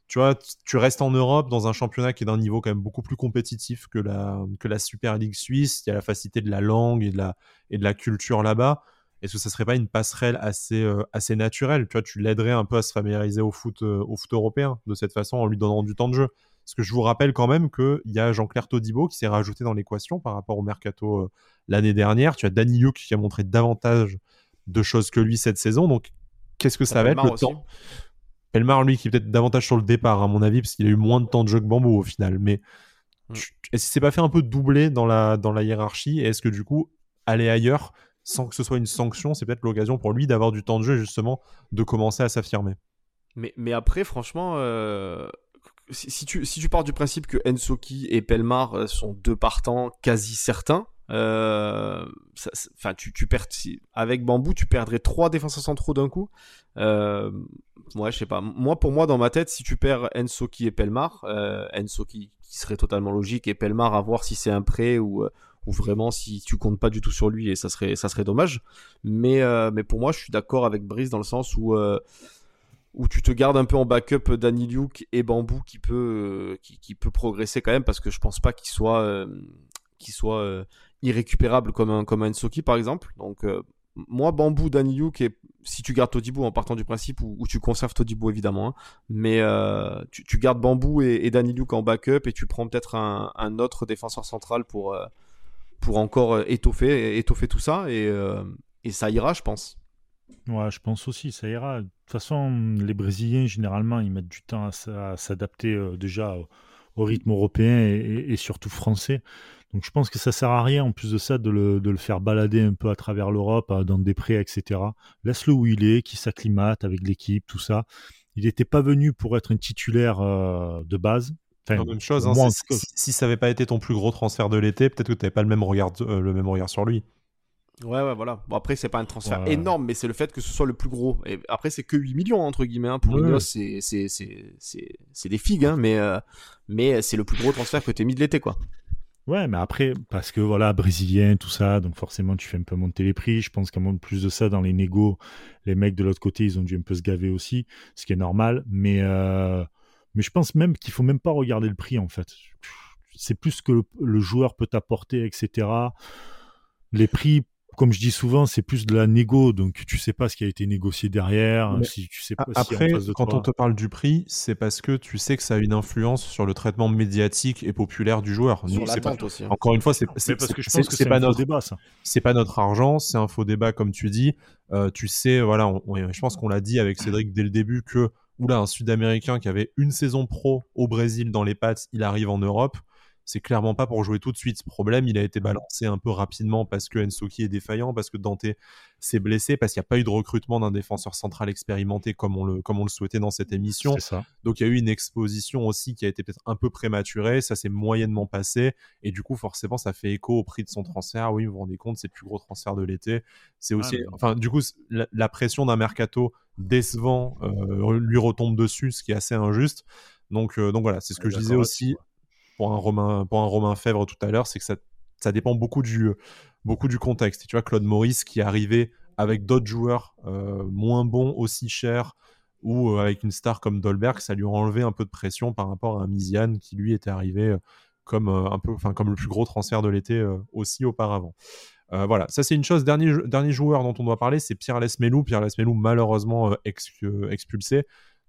tu vois, tu restes en Europe dans un championnat qui est d'un niveau quand même beaucoup plus compétitif que la, que la Super League suisse. Il y a la facilité de la langue et de la, et de la culture là-bas. Est-ce que ça serait pas une passerelle assez, euh, assez naturelle? Tu vois, tu l'aiderais un peu à se familiariser au foot, euh, au foot européen de cette façon en lui donnant du temps de jeu. Parce que je vous rappelle quand même qu'il y a Jean-Claire Todibo qui s'est rajouté dans l'équation par rapport au mercato euh, l'année dernière. Tu as Danny qui a montré davantage de choses que lui cette saison. Donc, qu'est-ce que ça, va être? le temps Elmar, lui, qui est peut-être davantage sur le départ, à mon avis, parce qu'il a eu moins de temps de jeu que Bambou au final. Mais mm. est-ce qu'il s'est pas fait un peu doubler dans la, dans la hiérarchie? Et est-ce que du coup, aller ailleurs, sans que ce soit une sanction, c'est peut-être l'occasion pour lui d'avoir du temps de jeu, justement, de commencer à s'affirmer? Mais, mais après, franchement, euh, si, tu, si tu pars du principe que Ensoki et Pelmar euh, sont deux partants quasi certains, Enfin, tu, perds avec Bambou, tu perdrais trois défenseurs centraux d'un coup. Euh, je sais pas. Moi, pour moi, dans ma tête, si tu perds Ensoki et Pelmar, euh, Ensoki qui serait totalement logique et Pelmar à voir si c'est un prêt ou ou vraiment si tu comptes pas du tout sur lui et ça serait ça serait dommage. Mais mais pour moi, je suis d'accord avec Brice dans le sens où où tu te gardes un peu en backup Danny Luke et Bambou qui peut, euh, qui, peut progresser quand même parce que je pense pas qu'il soit, euh, qu'il soit euh, irrécupérable comme un, comme un Soki par exemple. Donc, moi, Bambou, Danny Luke, et si tu gardes Todibo en partant du principe où, tu conserves Todibo évidemment, hein, mais tu, gardes Bambou et, et Danny Luke en backup et tu prends peut-être un, autre défenseur central pour, pour encore étoffer, étoffer tout ça et, et ça ira, je pense. Ouais, je pense aussi, ça ira. De toute façon, les Brésiliens, généralement, ils mettent du temps à, s'adapter euh, déjà au, rythme européen et, surtout français. Donc je pense que ça sert à rien, en plus de ça, de le, faire balader un peu à travers l'Europe, euh, dans des prés, etc. Laisse-le où il est, qui s'acclimate avec l'équipe, tout ça. Il n'était pas venu pour être un titulaire euh, de base. Enfin, même chose, hein, si, ça n'avait pas été ton plus gros transfert de l'été, peut-être que tu n'avais pas le même regard, le même regard sur lui. Ouais, ouais, voilà. Bon, après, c'est pas un transfert énorme, mais c'est le fait que ce soit le plus gros. Et après, c'est que 8 millions, entre guillemets. Hein. Pour ouais. c'est, c'est, c'est, des figues, hein, mais, euh, mais c'est le plus gros transfert que tu mis de l'été, quoi. Ouais, mais après, parce que voilà, brésilien, tout ça, donc forcément, tu fais un peu monter les prix. Je pense qu'à moins plus de ça, dans les négos, les mecs de l'autre côté, ils ont dû un peu se gaver aussi, ce qui est normal. Mais, euh, je pense même qu'il faut même pas regarder le prix, en fait. C'est plus que le joueur peut t'apporter, etc. Les prix comme je dis souvent, c'est plus de la négo, donc tu sais pas ce qui a été négocié derrière. si tu sais pas après, quand on te parle du prix, c'est parce que tu sais que ça a une influence sur le traitement médiatique et populaire du joueur. Sur aussi. Hein. Encore une fois, c'est parce que je pense que c'est pas notre débat, ça. C'est pas notre argent, c'est un faux débat comme tu dis. Euh, tu sais, voilà, je pense qu'on l'a dit avec Cédric dès le début que oula, un Sud-Américain qui avait une saison pro au Brésil dans les pattes, il arrive en Europe c'est clairement pas pour jouer tout de suite. Ce problème, il a été balancé un peu rapidement parce que Ensoki est défaillant, parce que Dante s'est blessé, parce qu'il n'y a pas eu de recrutement d'un défenseur central expérimenté comme on le, comme on le souhaitait dans cette émission. Donc il y a eu une exposition aussi qui a été peut-être un peu prématurée, ça s'est moyennement passé, et du coup forcément ça fait écho au prix de son transfert. Oui, vous vous rendez compte, c'est le plus gros transfert de l'été. C'est ah, aussi, enfin du coup la, pression d'un mercato décevant euh, lui retombe dessus, ce qui est assez injuste. Donc, euh, donc voilà, c'est ce que je disais aussi pour un Romain, pour Fèvre tout à l'heure, c'est que ça, dépend beaucoup du, beaucoup du contexte. tu vois, Claude Maurice qui est arrivé avec d'autres joueurs euh, moins bons, aussi chers, ou euh, avec une star comme Dolberg, ça lui a enlevé un peu de pression par rapport à un Mizian qui lui était arrivé euh, comme un peu, comme le plus gros transfert de l'été aussi auparavant. voilà, ça c'est une chose. Dernier, dernier joueur dont on doit parler, c'est Pierre Lesmelou. Pierre Lesmelou, malheureusement expulsé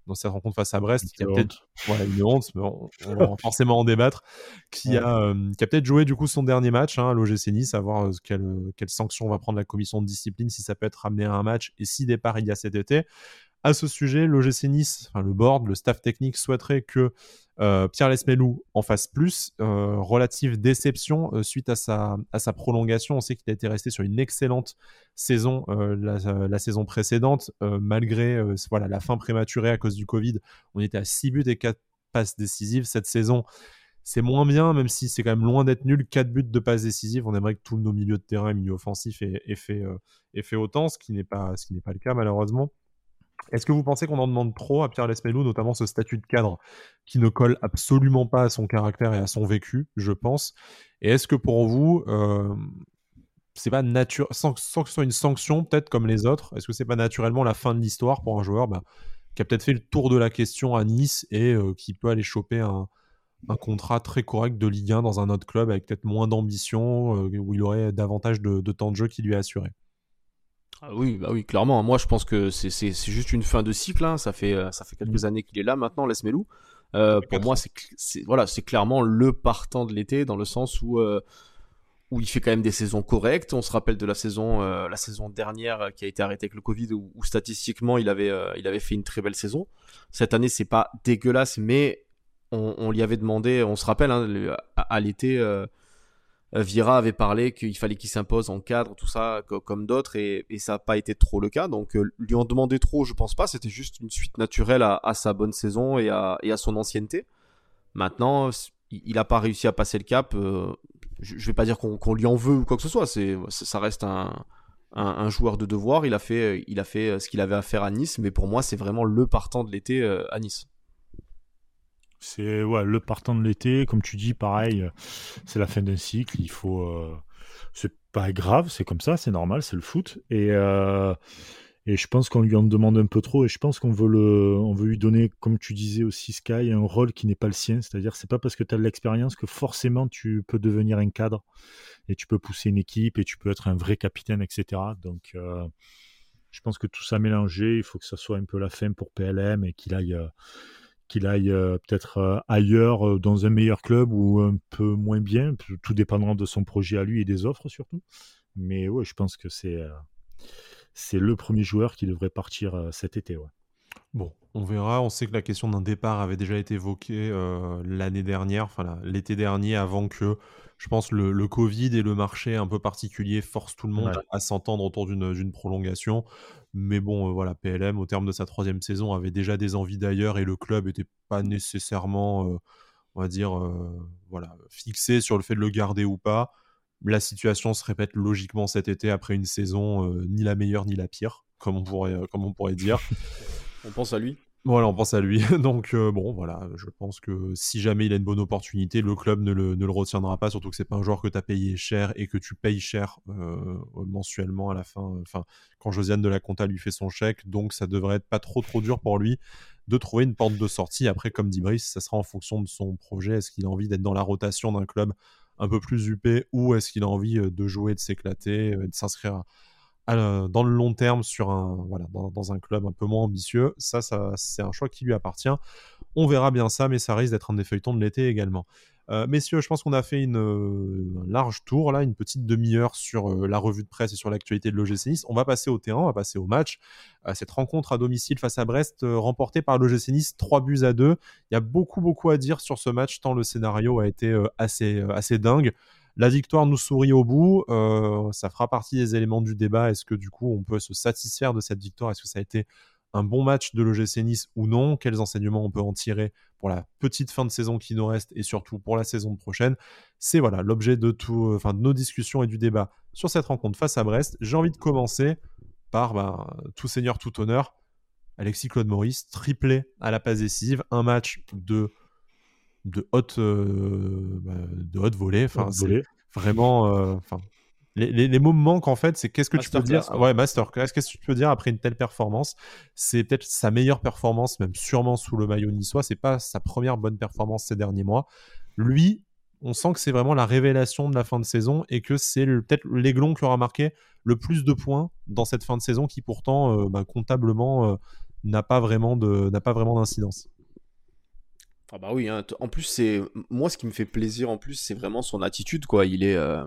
dans cette rencontre face à Brest, qui a peut-être une honte, mais on, va forcément en débattre, qui, a, euh, qui a peut-être joué du coup son dernier match hein, à l'OGC Nice, à voir euh, quelle, quelle, sanction va prendre la commission de discipline, si ça peut être ramené à un match, et si départ il y a cet été. À ce sujet, l'OGC Nice, enfin, le board, le staff technique souhaiterait que euh, Pierre Lesmelou en fasse plus. Euh, relative déception euh, suite à sa, prolongation. On sait qu'il a été resté sur une excellente saison la, saison précédente, malgré voilà, la fin prématurée à cause du Covid. On était à 6 buts et 4 passes décisives. Cette saison, c'est moins bien, même si c'est quand même loin d'être nul. 4 buts de passes décisives. On aimerait que tous nos milieux de terrain et milieux offensifs aient, fait, aient fait autant, ce qui n'est pas, ce qui n'est pas le cas malheureusement. Est-ce que vous pensez qu'on en demande trop à Pierre Lesmelou, notamment ce statut de cadre qui ne colle absolument pas à son caractère et à son vécu, je pense? Et est-ce que pour vous, euh, c'est pas nature, sans, que ce soit une sanction, peut-être comme les autres, est-ce que c'est pas naturellement la fin de l'histoire pour un joueur bah, qui a peut-être fait le tour de la question à Nice et euh, qui peut aller choper un, contrat très correct de Ligue 1 dans un autre club avec peut-être moins d'ambition, euh, où il aurait davantage de, de temps de jeu qui lui est assuré? Ah oui, bah oui, clairement. Moi, je pense que c'est juste une fin de cycle. Hein. Ça fait euh, ça fait quelques mm. années qu'il est là maintenant, Les Melou. Euh, pour moi, c'est voilà, c'est clairement le partant de l'été dans le sens où euh, où il fait quand même des saisons correctes. On se rappelle de la saison la saison dernière qui a été arrêtée avec le Covid où, statistiquement il avait il avait fait une très belle saison. Cette année, c'est pas dégueulasse, mais on, on, lui avait demandé, on se rappelle hein, à l'été euh, Vira avait parlé qu'il fallait qu'il s'impose en cadre, tout ça, comme d'autres, et, ça n'a pas été trop le cas. Donc, euh, lui en demander trop, je pense pas. C'était juste une suite naturelle à, sa bonne saison et à, son ancienneté. Maintenant, il n'a pas réussi à passer le cap. Euh, je, vais pas dire qu'on lui en veut ou quoi que ce soit. Ça reste un, un, joueur de devoir. Il a fait, il a fait ce qu'il avait à faire à Nice, mais pour moi, c'est vraiment le partant de l'été à Nice. C'est le partant de l'été, comme tu dis, pareil, c'est la fin d'un cycle. Il faut, c'est pas grave, c'est comme ça, c'est normal, c'est le foot. Et et je pense qu'on lui en demande un peu trop. Et je pense qu'on veut, le, on veut lui donner, comme tu disais aussi, Sky, un rôle qui n'est pas le sien. C'est-à-dire, c'est pas parce que tu as de l'expérience que forcément tu peux devenir un cadre et tu peux pousser une équipe et tu peux être un vrai capitaine, etc. Donc, euh, je pense que tout ça mélangé, il faut que ça soit un peu la fin pour PLM et qu'il aille, euh, qu'il aille euh, peut-être ailleurs, dans un meilleur club ou un peu moins bien. Tout dépendra de son projet à lui et des offres surtout. Mais ouais, je pense que c'est c'est le premier joueur qui devrait partir euh, cet été. Bon, on verra. On sait que la question d'un départ avait déjà été évoquée euh, l'année dernière, enfin l'été dernier, avant que, je pense, le, Covid et le marché un peu particulier forcent tout le monde à s'entendre autour d'une prolongation. Mais bon, euh, voilà, PLM, au terme de sa troisième saison, avait déjà des envies d'ailleurs et le club n'était pas nécessairement, on va dire, voilà, fixé sur le fait de le garder ou pas la situation se répète logiquement cet été après une saison euh, ni la meilleure ni la pire, comme on pourrait, euh, comme on pourrait dire. on pense à lui. Voilà, on pense à lui. Donc euh, bon, voilà, je pense que si jamais il a une bonne opportunité, le club ne le, retiendra pas, surtout que c'est pas un joueur que tu as payé cher et que tu payes cher mensuellement à la fin. Enfin, quand Josiane de la Conta lui fait son chèque, donc ça devrait être pas trop trop dur pour lui de trouver une porte de sortie. Après, comme dit Brice, ça sera en fonction de son projet. Est-ce qu'il a envie d'être dans la rotation d'un club un peu plus UP ou est-ce qu'il a envie euh, de jouer, de s'éclater, euh, de s'inscrire dans le long terme sur un, voilà, dans, un club un peu moins ambitieux. Ça, ça c'est un choix qui lui appartient. On verra bien ça, mais ça risque d'être un des feuilletons de l'été également. Euh, messieurs, je pense qu'on a fait une, un large tour, là, une petite demi-heure sur euh, la revue de presse et sur l'actualité de l'OGC Nice. On va passer au terrain, on va passer au match. Euh, cette rencontre à domicile face à Brest, remportée par l'OGC Nice, 3 buts à 2. Il y a beaucoup, beaucoup à dire sur ce match, tant le scénario a été assez, assez dingue. La victoire nous sourit au bout. ça fera partie des éléments du débat. Est-ce que du coup on peut se satisfaire de cette victoire? Est-ce que ça a été un bon match de l'OGC Nice ou non, quels enseignements on peut en tirer pour la petite fin de saison qui nous reste et surtout pour la saison prochaine? C'est voilà l'objet de tout, enfin de nos discussions et du débat sur cette rencontre face à Brest. J'ai envie de commencer par ben, tout seigneur, tout honneur. Alexis Claude Maurice, triplé à la passe décisive, un match de de haute euh, bah, de haute volée, enfin vraiment, euh, enfin les, mots me manquent en fait. C'est qu'est-ce que tu peux dire Ouais, masterclass. Qu'est-ce que tu peux dire après une telle performance? C'est peut-être sa meilleure performance, même sûrement sous le maillot niçois. C'est pas sa première bonne performance ces derniers mois. Lui, on sent que c'est vraiment la révélation de la fin de saison et que c'est peut-être l'aiglon qui aura marqué le plus de points dans cette fin de saison qui pourtant euh, bah, comptablement euh, n'a pas vraiment de n'a pas vraiment d'incidence. Ah bah oui, hein. en plus c'est moi ce qui me fait plaisir en plus c'est vraiment son attitude quoi. Il est euh,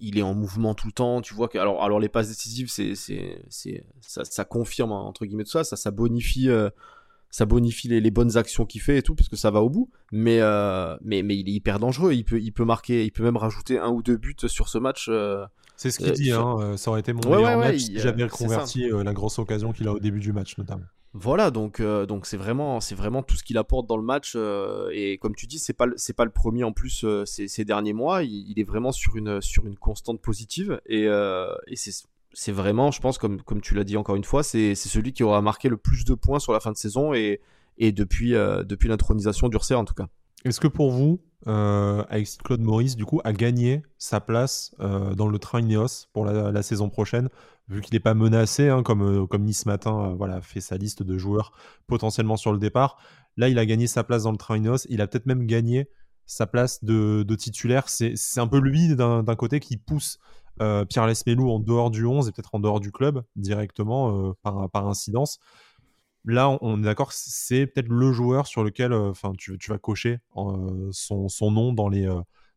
il est en mouvement tout le temps. Tu vois que alors, alors les passes décisives, c'est, c'est, c'est ça, ça, confirme entre guillemets tout ça, ça, ça bonifie, euh, ça bonifie les, les, bonnes actions qu'il fait et tout parce que ça va au bout. Mais, euh, mais, mais il est hyper dangereux. Il peut, il peut marquer, il peut même rajouter un ou deux buts sur ce match. C'est ce qu'il dit. Hein, ça aurait été mon meilleur match si j'avais reconverti la grosse occasion qu'il a au début du match notamment. Voilà, donc euh, donc c'est vraiment c'est vraiment tout ce qu'il apporte dans le match euh, et comme tu dis c'est pas c'est pas le premier en plus euh, ces, derniers mois il, est vraiment sur une sur une constante positive et, c'est vraiment je pense comme comme tu l'as dit encore une fois c'est celui qui aura marqué le plus de points sur la fin de saison et et depuis depuis l'intronisation d'Urser en tout cas. Est-ce que pour vous Alexis Claude Maurice du coup a gagné sa place dans le train Ineos pour la, saison prochaine vu qu'il n'est pas menacé, hein, comme, euh, comme Nice matin euh, voilà, fait sa liste de joueurs potentiellement sur le départ. Là, il a gagné sa place dans le train Ineos. Il a peut-être même gagné sa place de, titulaire. C'est un peu lui, d'un côté, qui pousse euh, Pierre Lesmelou en dehors du 11 et peut-être en dehors du club directement par, par incidence. Là, on, est d'accord, c'est peut-être le joueur sur lequel enfin tu, vas cocher son, son, nom dans les,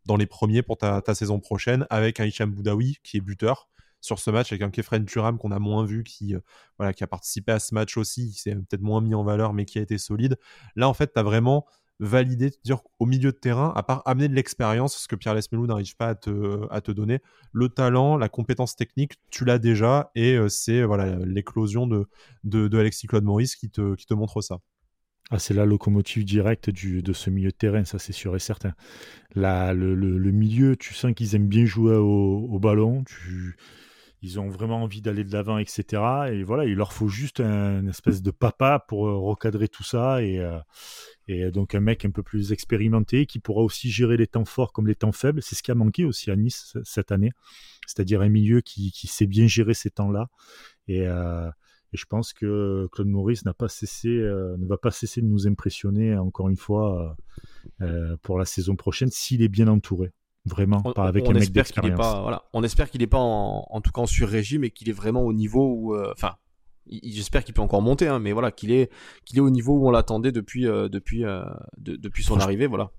dans les premiers pour ta, saison prochaine avec un Hicham Boudaoui qui est buteur sur ce match avec un Kefren Turam qu'on a moins vu, qui, euh, voilà, qui a participé à ce match aussi, qui s'est peut-être moins mis en valeur, mais qui a été solide. Là, en fait, tu as vraiment validé, dire au milieu de terrain, à part amener de l'expérience, ce que Pierre Lesmelou n'arrive pas à te, à te donner, le talent, la compétence technique, tu l'as déjà, et euh, c'est voilà l'éclosion de, de, Alexis Claude Maurice qui te, qui te montre ça. Ah, c'est la locomotive directe de ce milieu de terrain, ça c'est sûr et certain. La, le, le, milieu, tu sens qu'ils aiment bien jouer au, au ballon. Tu, ils ont vraiment envie d'aller de l'avant, etc. Et voilà, il leur faut juste un espèce de papa pour euh, recadrer tout ça et, euh, et donc un mec un peu plus expérimenté qui pourra aussi gérer les temps forts comme les temps faibles. C'est ce qui a manqué aussi à Nice cette année, c'est-à-dire un milieu qui, sait bien gérer ces temps-là. Et, euh, et, je pense que Claude Maurice n'a pas cessé, ne va pas cesser de nous impressionner encore une fois pour la saison prochaine s'il est bien entouré. Vraiment, pas avec mec d'expérience. Voilà. On espère qu'il n'est pas en, en, tout cas en sur-régime et qu'il est vraiment au niveau où. Euh, enfin, j'espère qu'il peut encore monter, hein, mais voilà, qu'il est, qu'il est au niveau où on l'attendait depuis, euh, depuis, euh, depuis son arrivée. Voilà.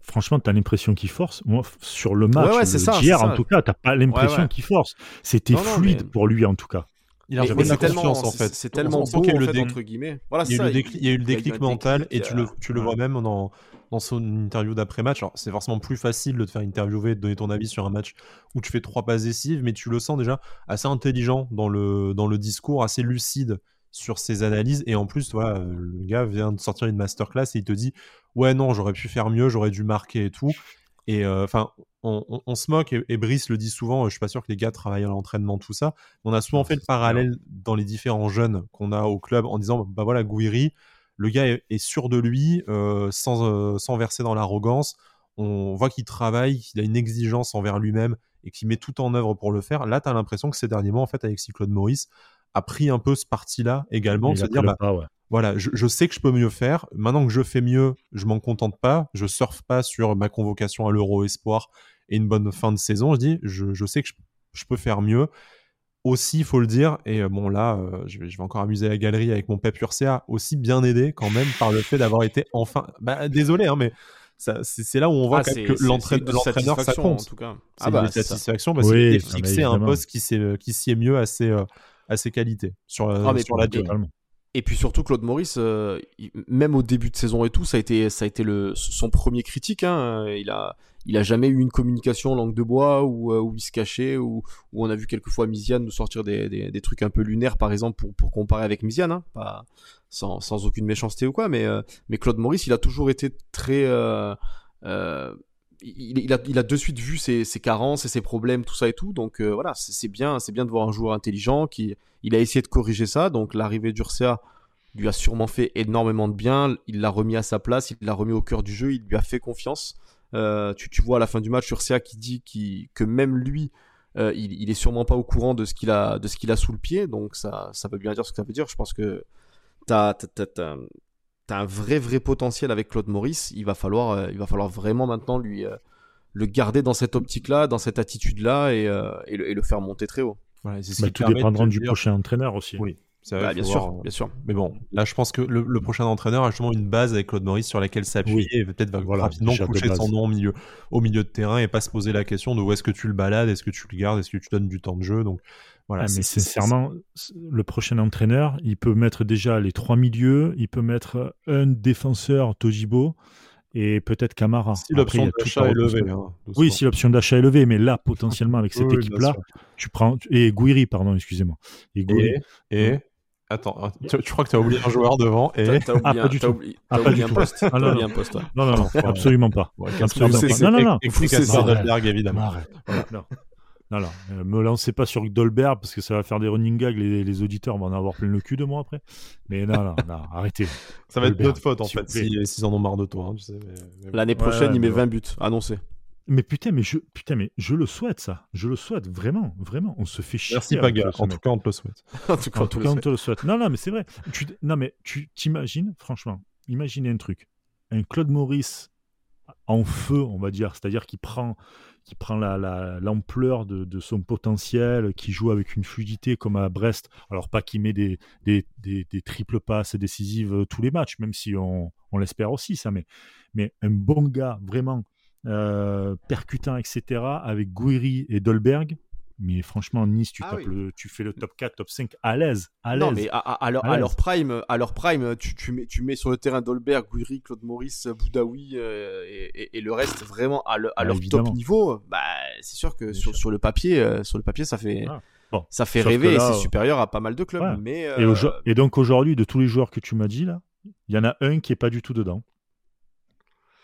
Franchement, tu as l'impression qu'il force. Moi, sur le match hier, en tout cas, tu pas l'impression qu'il force. C'était fluide pour lui, en tout cas. Il a de la confiance en fait. C'est tellement beau, il y a eu le entre guillemets. Voilà, il, y a eu le déclic mental et tu le, tu le vois même dans, dans son interview d'après-match. C'est forcément plus facile de te faire interviewer, de donner ton avis sur un match où tu fais trois passes décisives, mais tu le sens déjà assez intelligent dans le, dans le discours, assez lucide sur ses analyses. Et en plus, voilà, le gars vient de sortir une masterclass et il te dit Ouais, non, j'aurais pu faire mieux, j'aurais dû marquer et tout. Et euh, enfin, on, se moque, et, Brice le dit souvent, je suis pas sûr que les gars travaillent à l'entraînement, tout ça. On a souvent fait le parallèle dans les différents jeunes qu'on a au club en disant Bah voilà, Gouiri, le gars est, sûr de lui, euh, sans, euh, sans verser dans l'arrogance. On voit qu'il travaille, qu'il a une exigence envers lui-même et qu'il met tout en œuvre pour le faire. Là, tu as l'impression que ces derniers mois, en fait, Alexis Claude Maurice a pris un peu ce parti-là également, de se dire, bah, voilà, je, sais que je peux mieux faire. Maintenant que je fais mieux, je m'en contente pas. Je surfe pas sur ma convocation à l'Euro Espoir et une bonne fin de saison. Je dis, je, sais que je, peux faire mieux aussi, il faut le dire, et euh, bon là, euh, je, vais, encore amuser la galerie avec mon Pep Urca, aussi bien aidé quand même par le fait d'avoir été enfin... Bah, désolé, hein, mais c'est là où on voit ah, que l'entraîneur, ça compte. En tout cas. C'est ah bah, une satisfaction parce qu'il est fixé un poste qui, qui s'y est mieux à ses, euh, à ses qualités sur, ah, sur la durée. Et puis surtout Claude Maurice, même au début de saison et tout, ça a été, ça a été le, son premier critique. Hein. Il a, il a jamais eu une communication langue de bois où, euh, où il se cachait, où, où on a vu quelquefois Misiane nous sortir des, des, trucs un peu lunaires, par exemple, pour, pour comparer avec Misiane, hein, sans, sans aucune méchanceté ou quoi, mais, euh, mais Claude Maurice, il a toujours été très... Euh, euh, il, il, a, il a de suite vu ses, ses, carences et ses problèmes, tout ça et tout. Donc euh, voilà, c'est bien, c'est bien de voir un joueur intelligent qui il a essayé de corriger ça. Donc l'arrivée d'Ursa lui a sûrement fait énormément de bien. Il l'a remis à sa place, il l'a remis au cœur du jeu, il lui a fait confiance. Euh, tu, tu, vois à la fin du match Urcia qui dit que même lui, euh, il, il, est sûrement pas au courant de ce qu'il a, de ce qu'il a sous le pied. Donc ça, ça veut bien dire ce que ça veut dire. Je pense que t'as, t'as, un vrai, vrai potentiel avec Claude Maurice. Il va falloir, euh, il va falloir vraiment maintenant lui le garder dans cette optique-là, dans cette attitude-là et, et, le, et, le, faire monter très haut. Voilà, c'est bah, tout dépendra du prochain entraîneur aussi. Oui. Bah, bien sûr, bien sûr. Mais bon, là, je pense que le, prochain entraîneur a justement une base avec Claude Maurice sur laquelle s'appuyer et peut-être va rapidement coucher son nom au milieu, au milieu de terrain et pas se poser la question de où est-ce que tu le balades, est-ce que tu le gardes, est-ce que tu donnes du temps de jeu. Donc voilà. Ah, mais sincèrement, le prochain entraîneur, il peut mettre déjà les trois milieux, il peut mettre un défenseur Tojibo et peut-être Camara. Si l'option d'achat est élevée. Hein, oui, si l'option d'achat est élevée, mais là, potentiellement, avec cette équipe-là, tu prends. Et Guiri, pardon, excusez-moi. Et, et, Attends, tu, crois que tu as oublié un joueur devant et... T'as oublié, ah, pas du tout. Oublié, ah, pas du un poste. Ah, non, non. un poste, Non, non, non, absolument pas. absolument pas. Non, non, non. Explication Dolberg, évidemment. Non. Non, non, euh, me lancez pas sur Dolberg parce que ça va faire des running gags, les, les auditeurs vont en avoir plein le cul de moi après. Mais non, non, non, arrêtez. Ça va être notre faute en fait, s'ils si, en ont marre de toi. Hein, tu sais, L'année prochaine, il met 20 buts, annoncé. Mais putain, mais je, putain, mais je le souhaite, ça. Je le souhaite, vraiment, vraiment. On se fait chier. Merci, Paga. En tout cas, on te le souhaite. en tout cas, on, te le souhaite. Non, non, mais c'est vrai. non, mais tu t'imagines, franchement, imaginez un truc. Un Claude Maurice en feu, on va dire, c'est-à-dire qui prend, qui prend l'ampleur la, de, son potentiel, qui joue avec une fluidité comme à Brest. Alors, pas qu'il met des, des, triples passes décisives euh, tous les matchs, même si on, l'espère aussi, ça, mais, mais un bon gars, vraiment euh, percutant, etc., avec Guiri et Dolberg. Mais franchement, Nice, tu, ah tu fais le top 4, top 5 à l'aise. À non, mais à, leur, prime, à leur prime tu, tu, mets, tu mets sur le terrain Dolberg, Guiri, Claude Maurice, Boudaoui euh, et, le reste vraiment à, bah, leur top niveau. Bah, c'est sûr que sur, sur, le papier, euh, sur le papier, ça fait. Bon, ça fait rêver et c'est supérieur à pas mal de clubs. Mais et, et, donc aujourd'hui, de tous les joueurs que tu m'as dit là, il y en a un qui est pas du tout dedans.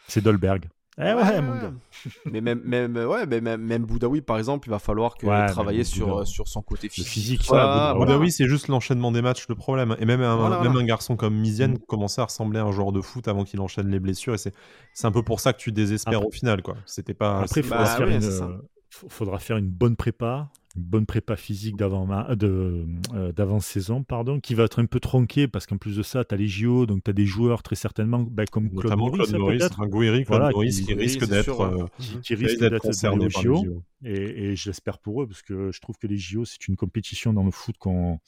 C'est Dolberg. Eh ouais, mon gars. mais même, même, ouais, mais même, même Boudaoui, par exemple, il va falloir que travailler sur, sur son côté physique. physique voilà, Boudaoui, c'est juste l'enchaînement des matchs le problème. Et même un, même un garçon comme Miziane mm. commençait à ressembler à un joueur de foot avant qu'il enchaîne les blessures. Et c'est un peu pour ça que tu désespères au final. quoi. C'était pas. Après, il faudra, faire une, faudra faire une bonne prépa une bonne prépa physique d'avant de, euh, d'avance saison pardon qui va être un peu tronqué parce qu'en plus de ça tu as les JO donc tu as des joueurs très certainement bah, comme Claude Maurice, Claude Maurice un Gouiri, voilà, qui, qui, risque d'être euh, qui, risque d'être concerné par les JO, et, et j'espère pour eux parce que je trouve que les JO c'est une compétition dans le foot qu'on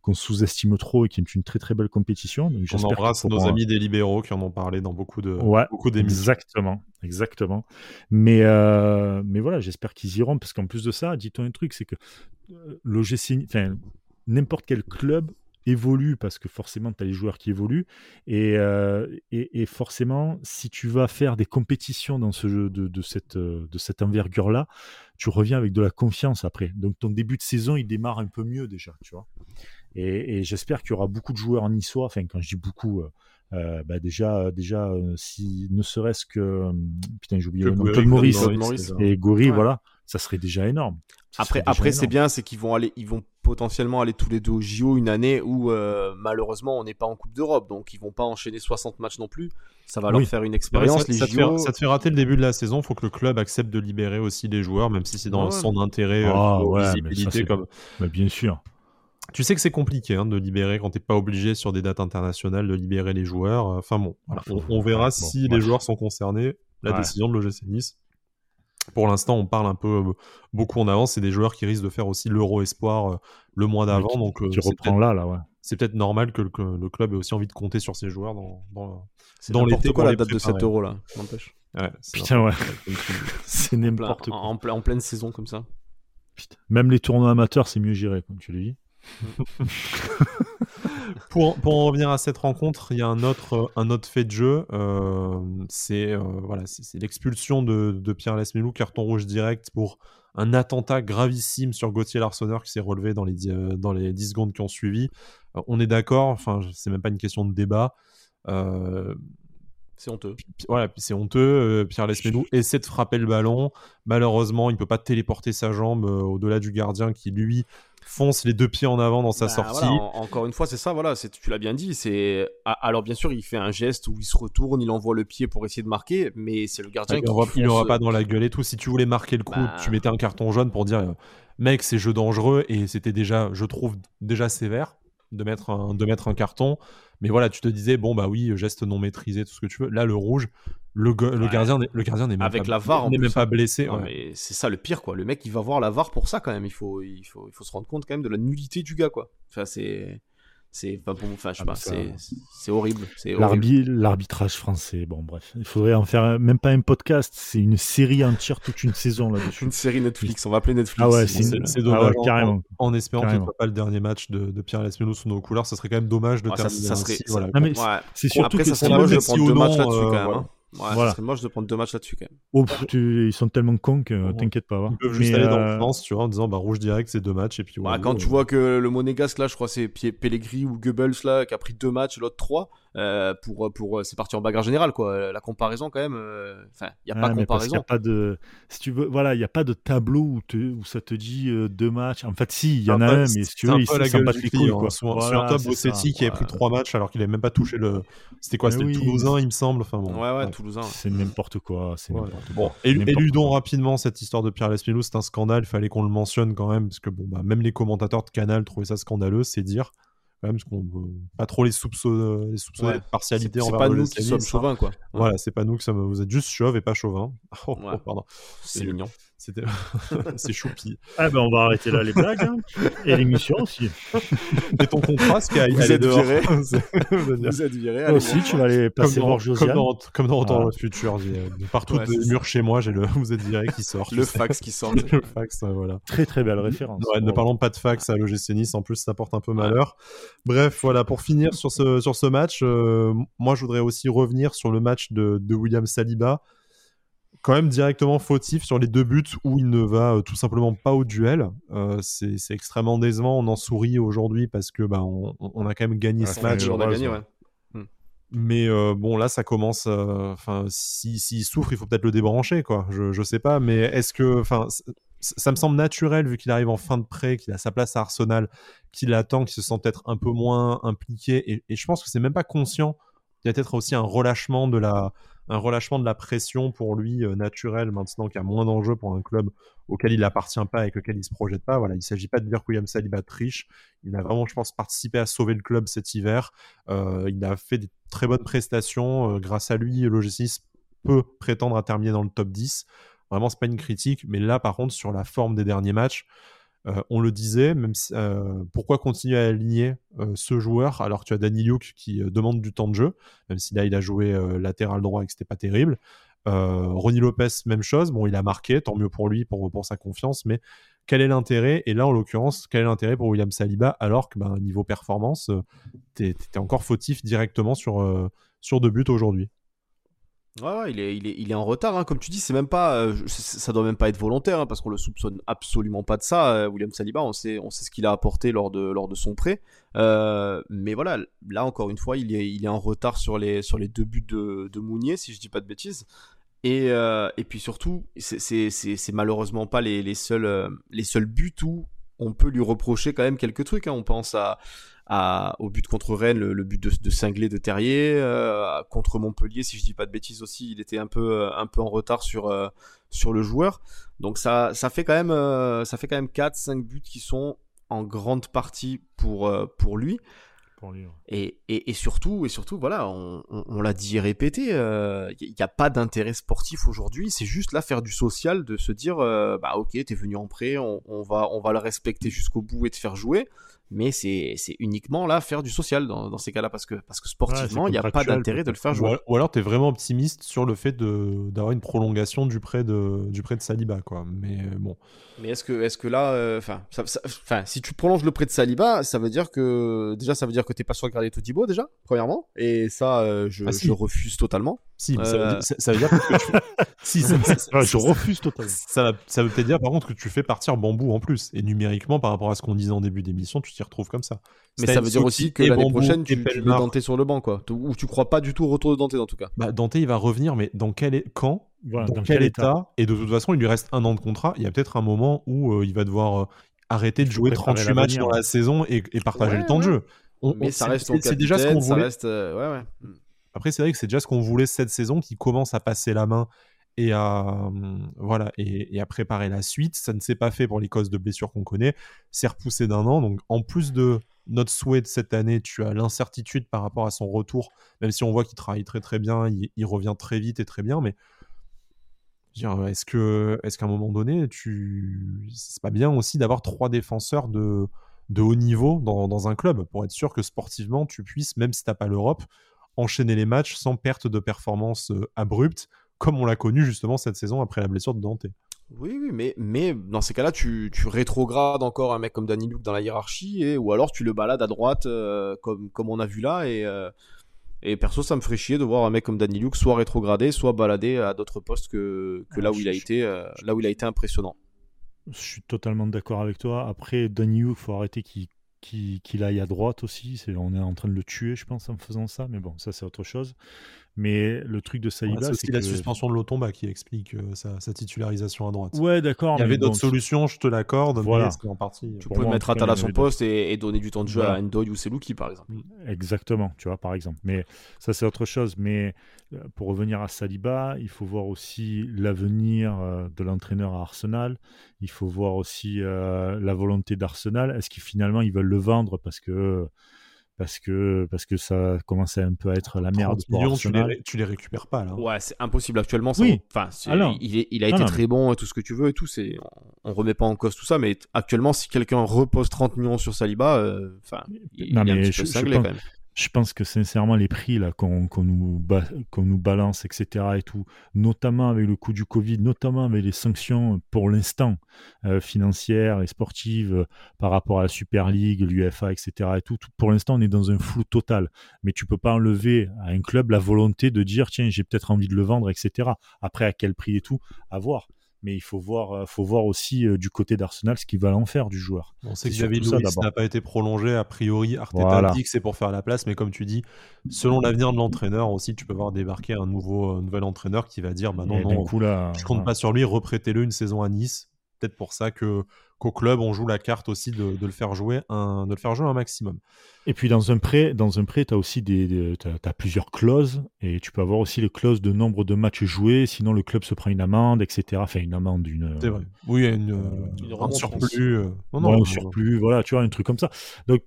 qu'on sous-estime trop et qui est une très très belle compétition. Donc on embrasse nos amis des libéraux qui en ont parlé dans beaucoup de ouais, beaucoup d'émissions. exactement exactement. Mais euh, mais voilà j'espère qu'ils iront parce qu'en plus de ça dis-toi un truc c'est que euh, l'OGC, enfin, n'importe quel club évolue parce que forcément tu as les joueurs qui évoluent euh, et, et, forcément si tu vas faire des compétitions dans ce jeu de, de cette, de cette envergure là tu reviens avec de la confiance après. Donc ton début de saison il démarre un peu mieux déjà tu vois. Et, j'espère qu'il y aura beaucoup de joueurs en niçois enfin quand je dis beaucoup bah déjà déjà si ne serait-ce que putain j'ai oublié le nom Claude Maurice, et Goury voilà ça serait déjà énorme après, après c'est bien, c'est qu'ils vont aller, ils vont potentiellement aller tous les deux au JO une année où euh, malheureusement on n'est pas en Coupe d'Europe, donc ils vont pas enchaîner 60 matchs non plus. Ça va leur faire une expérience. ça, Te fait, ça, te fait, rater le début de la saison. Il faut que le club accepte de libérer aussi les joueurs, même si c'est dans son intérêt, euh, ah, visibilité comme. bien sûr. Tu sais que c'est compliqué hein, de libérer quand t'es pas obligé sur des dates internationales de libérer les joueurs. Enfin bon, on, verra si les joueurs sont concernés. La décision de l'OGC Nice pour l'instant, on parle un peu euh, beaucoup en avance. C'est des joueurs qui risquent de faire aussi l'Euro Espoir euh, le mois d'avant. Donc, euh, reprend là, là, ouais. C'est peut-être normal que le, club ait aussi envie de compter sur ces joueurs dans, dans, dans l'été. quoi la date de 7 euros là ouais, Putain, ouais. c'est n'importe quoi. En, en, pleine saison comme ça. Même les tournois amateurs, c'est mieux géré, comme tu l'as dit. pour, pour, en revenir à cette rencontre, il y a un autre, un autre fait de jeu. Euh, c'est euh, voilà, l'expulsion de, de, Pierre Lesmelou, carton rouge direct pour un attentat gravissime sur Gauthier Larsonneur qui s'est relevé dans les, euh, dans les 10 secondes qui ont suivi. on est d'accord, enfin, c'est même pas une question de débat. c'est honteux. Voilà, c'est honteux. Pierre Lesmelou essaie de frapper le ballon. Malheureusement, il ne peut pas téléporter sa jambe au-delà du gardien qui, lui, fonce les deux pieds en avant dans sa bah, sortie. encore une fois, c'est ça, voilà, tu l'as bien dit. C'est alors bien sûr, il fait un geste où il se retourne, il envoie le pied pour essayer de marquer, mais c'est le gardien qui il n'aura pas dans la gueule et tout. Si tu voulais marquer le coup, bah. tu mettais un carton jaune pour dire, mec, c'est jeu dangereux et c'était déjà, je trouve déjà sévère de mettre un, de mettre un carton. Mais voilà, tu te disais, bon, bah oui, geste non maîtrisé, tout ce que tu veux. Là, le rouge, le, le gardien, le gardien n'est même, Avec pas, la VAR, n'est même pas blessé. mais c'est ça le pire, quoi. Le mec, il va voir la VAR pour ça, quand même. Il faut, il faut, il faut se rendre compte, quand même, de la nullité du gars, quoi. Enfin, c'est c'est pas bon enfin je sais ah, pas c'est horrible c'est l'arbitrage français bon bref il faudrait en faire même pas un podcast c'est une série entière toute une saison là dessus une série Netflix on va appeler Netflix ah ouais c'est dommage ah carrément en, espérant qu'il ne soit pas le dernier match de, de Pierre Lesmelou sous nos couleurs ça serait quand même dommage de terminer ça, serait, voilà. c'est surtout après, que ça serait moche de prendre deux matchs là-dessus quand même hein. Ouais, voilà. ça moche de prendre deux matchs là-dessus quand même. Oh, ils sont tellement cons que t'inquiète pas. Ils peuvent juste aller dans euh, France, tu vois, en disant bah, rouge direct, c'est deux matchs. Et puis, bah, quand tu vois que le monégasque là, je crois c'est Pellegrini ou Goebbels là, qui a pris deux matchs, l'autre trois. Euh, pour pour c'est parti en bagarre générale quoi. La comparaison quand même euh, enfin il y a pas de comparaison y a pas de si tu veux voilà il y a pas de tableau où, te, où ça te dit deux matchs. En fait si il y en a un, mais si tu veux il s'en bat les couilles quoi. sur, voilà, top Bossetti qui a pris trois matchs alors qu'il avait même pas touché le c'était quoi c'était Toulousain il me semble enfin bon. Ouais ouais Toulousain c'est n'importe quoi c'est bon éludons rapidement cette histoire de Pierre Lesmelou c'est un scandale il fallait qu'on le mentionne quand même parce que bon bah même les commentateurs de Canal trouvaient ça scandaleux c'est dire parce qu'on pas trop les soupçons, les soupçons de partialité envers C'est pas nous qui sommes chauvins, quoi. Voilà, c'est pas nous qui sommes. Vous êtes juste chauve et pas chauvin. Oh, oh, pardon. C'est mignon. C'était... c'est choupi. Ah ben on va arrêter là les blagues hein. et l'émission aussi. Et ton contrat, ce qui a vous êtes viré. vous êtes viré. Toi aussi, tu vas aller passer voir Josiane. Comme dans, comme dans Retour le futur. Partout ouais, des murs chez moi, j'ai le vous êtes viré qui sort. Le fax qui sort. le fax, voilà. Très très belle référence. Ouais, Ne parlons pas de fax à l'OGC Nice, en plus ça porte un peu malheur. Bref, voilà, pour finir sur ce, sur ce match, euh, moi je voudrais aussi revenir sur le match de, de William Saliba quand même directement fautif sur les deux buts où il ne va euh, tout simplement pas au duel. Euh, c'est extrêmement décevant. On en sourit aujourd'hui parce que bah, on, a quand même gagné ce match. On a gagné, ouais. Hmm. Mais bon, là, ça commence. Enfin, s'il si, souffre, il faut peut-être le débrancher, quoi. Je, je sais pas, mais est-ce que. Enfin, ça me semble naturel vu qu'il arrive en fin de prêt, qu'il a sa place à Arsenal, qu'il attend, qu'il se sent peut-être un peu moins impliqué. Et, et je pense que c'est même pas conscient. Il y a peut-être aussi un relâchement de la, un relâchement de la pression pour lui euh, naturel maintenant qu'il y a moins d'enjeux pour un club auquel il appartient pas et avec lequel il se projette pas. Voilà, il s'agit pas de dire que William Saliba triche. Il a vraiment, je pense, participé à sauver le club cet hiver. Euh, il a fait des très bonnes prestations. Euh, grâce à lui, le G6 peut prétendre à terminer dans le top 10. Vraiment, c'est pas une critique, mais là, par contre, sur la forme des derniers matchs, euh, on le disait, même euh, pourquoi continuer à aligner euh, ce joueur alors que tu as Danny Luke qui demande du temps de jeu, même si là il a joué latéral droit et que c'était pas terrible. Ronnie Lopez, même chose. Bon, il a marqué, tant mieux pour lui, pour, sa confiance, mais quel est l'intérêt? Et là, en l'occurrence, quel est l'intérêt pour William Saliba alors que, ben, niveau performance, tu es, encore fautif directement sur, sur deux buts aujourd'hui? Il est, en retard, hein. comme tu dis, c'est même pas, euh, ça doit même pas être volontaire, hein, parce qu'on le soupçonne absolument pas de ça. Euh, William Saliba, on sait, ce qu'il a apporté lors de, son prêt. Euh, mais voilà, là encore une fois, il est, en retard sur les, deux buts de, Mounier, si je dis pas de bêtises. Et, puis surtout, c'est malheureusement pas les, les seuls, les seuls buts où on peut lui reprocher quand même quelques trucs. Hein. On pense à, au but contre Rennes, le, but de, de cinglé de Terrier, euh, contre Montpellier, si je dis pas de bêtises aussi, il était un peu, euh, un peu en retard sur, euh, sur le joueur. Donc ça, ça fait quand même, ça fait quand même 4-5 buts qui sont en grande partie pour, pour lui. Et, et, et, surtout, et surtout, voilà, on, on, l'a dit et répété, il n'y a pas d'intérêt sportif aujourd'hui. C'est juste là faire du social, de se dire, bah ok, t'es venu en prêt, on, on, va, on va le respecter jusqu'au bout et te faire jouer mais c'est uniquement là faire du social dans, dans ces cas-là parce que parce que sportivement il n'y a pas d'intérêt de le faire jouer. Ou alors tu es vraiment optimiste sur le fait d'avoir une prolongation du prêt de du prêt de Saliba quoi. Mais euh, bon. Mais est-ce que est-ce que là euh, enfin enfin si tu prolonges le prêt de Saliba, ça veut dire que déjà ça veut dire que t'es pas sûr de garder Todibo déjà premièrement et ça euh, je, ah, je refuse totalement. Si, ça, veut dire, ça, veut dire, que tu... si, ça, je refuse totalement. Ça, ça veut peut-être dire par contre que tu fais partir Bambou en plus. Et numériquement, par rapport à ce qu'on disait en début d'émission, tu t'y retrouves comme ça. Mais ça veut dire aussi que l'année prochaine, tu, tu mets Dante sur le banc, quoi. Ou tu crois pas du tout au retour de Dante, en tout cas. Bah, Dante, il va revenir, mais dans quel quand? Dans, quel, état, Et de toute façon, il lui reste un an de contrat. Il y a peut-être un moment où euh, il va devoir euh, arrêter de jouer 38 matchs dans la saison et, partager le temps de jeu. mais ça reste C'est déjà ce qu'on voulait. Reste, euh, ouais, ouais. Après, c'est vrai que c'est déjà ce qu'on voulait cette saison qui commence à passer la main et à, hum, voilà, et, à préparer la suite. Ça ne s'est pas fait pour les causes de blessures qu'on connaît. C'est repoussé d'un an. Donc, en plus de notre souhait de cette année, tu as l'incertitude par rapport à son retour, même si on voit qu'il travaille très très bien, il, revient très vite et très bien. Mais est-ce que, est-ce qu'à un moment donné, tu, c'est pas bien aussi d'avoir trois défenseurs de, de haut niveau dans, dans, un club pour être sûr que sportivement, tu puisses, même si t'as pas l'Europe, enchaîner les matchs sans perte de performance euh, abrupte, comme on l'a connu justement cette saison après la blessure de Dante. Oui, oui, mais, mais dans ces cas-là, tu, tu rétrogrades encore un mec comme Danny Luke dans la hiérarchie, et, ou alors tu le balades à droite, euh, comme, comme on a vu là, et, euh, et perso, ça me ferait chier de voir un mec comme Danny Luke soit rétrogradé, soit baladé à d'autres postes que, que là, où il a été, là où il a été impressionnant. Je suis totalement d'accord avec toi. Après, Danny Luke, faut arrêter qu'il qu'il aille à droite aussi. on est en train de le tuer, je pense, en faisant ça. Mais bon, ça, c'est autre chose. Mais le truc de Saliba, c'est aussi la suspension de Lotomba qui explique euh, sa, titularisation à droite. Ouais, d'accord. Il y avait d'autres solutions, je te l'accorde. Voilà. en partie. Tu peux mettre Atal à son poste et, donner du temps de jeu à Ndoy ou Selouki, par exemple. Exactement, tu vois, par exemple. Mais ça, c'est autre chose. Mais euh, pour revenir à Saliba, il faut voir aussi l'avenir euh, de l'entraîneur à Arsenal. Il faut voir aussi la volonté d'Arsenal. Est-ce qu'ils finalement ils veulent le vendre parce que parce que parce que ça commençait un peu à être la merde pour millions, tu les, tu les récupères pas là. Ouais, c'est impossible actuellement. oui. Enfin, il, il, a été très bon, tout ce que tu veux et tout. C'est, on, remet pas en cause tout ça, mais actuellement, si quelqu'un repose 30 millions sur Saliba, euh, enfin, il, non, est un petit peu cinglé quand même je pense que sincèrement les prix qu'on nous, balance etc et tout notamment avec le coût du Covid notamment avec les sanctions pour l'instant euh, financières et sportives euh, par rapport à la Super League l'UFA etc et tout, pour l'instant on est dans un flou total. Mais tu peux pas enlever à un club la volonté de dire tiens j'ai peut-être envie de le vendre etc après à quel prix et tout à voir mais il faut voir, euh, faut voir aussi euh, du côté d'Arsenal ce qu'il va en faire du joueur. On sait que David Luiz n'a pas été prolongé, a priori Arteta dit que c'est pour faire la place, mais comme tu dis, selon l'avenir de l'entraîneur aussi, tu peux voir débarquer un nouveau nouvel entraîneur qui va dire bah non, non, coup, là, je compte pas sur lui, reprêtez-le une saison à Nice. Peut-être pour ça que qu'au club on joue la carte aussi de, le faire jouer un, de le faire jouer un maximum. Et puis dans un prêt, dans un prêt, tu as aussi des, as, plusieurs clauses et tu peux avoir aussi les clauses de nombre de matchs joués, sinon le club se prend une amende, etc. Enfin une amende d'une. C'est vrai. Oui, une, une, une surplus. Euh, non, non, un surplus, voilà, tu vois, un truc comme ça. Donc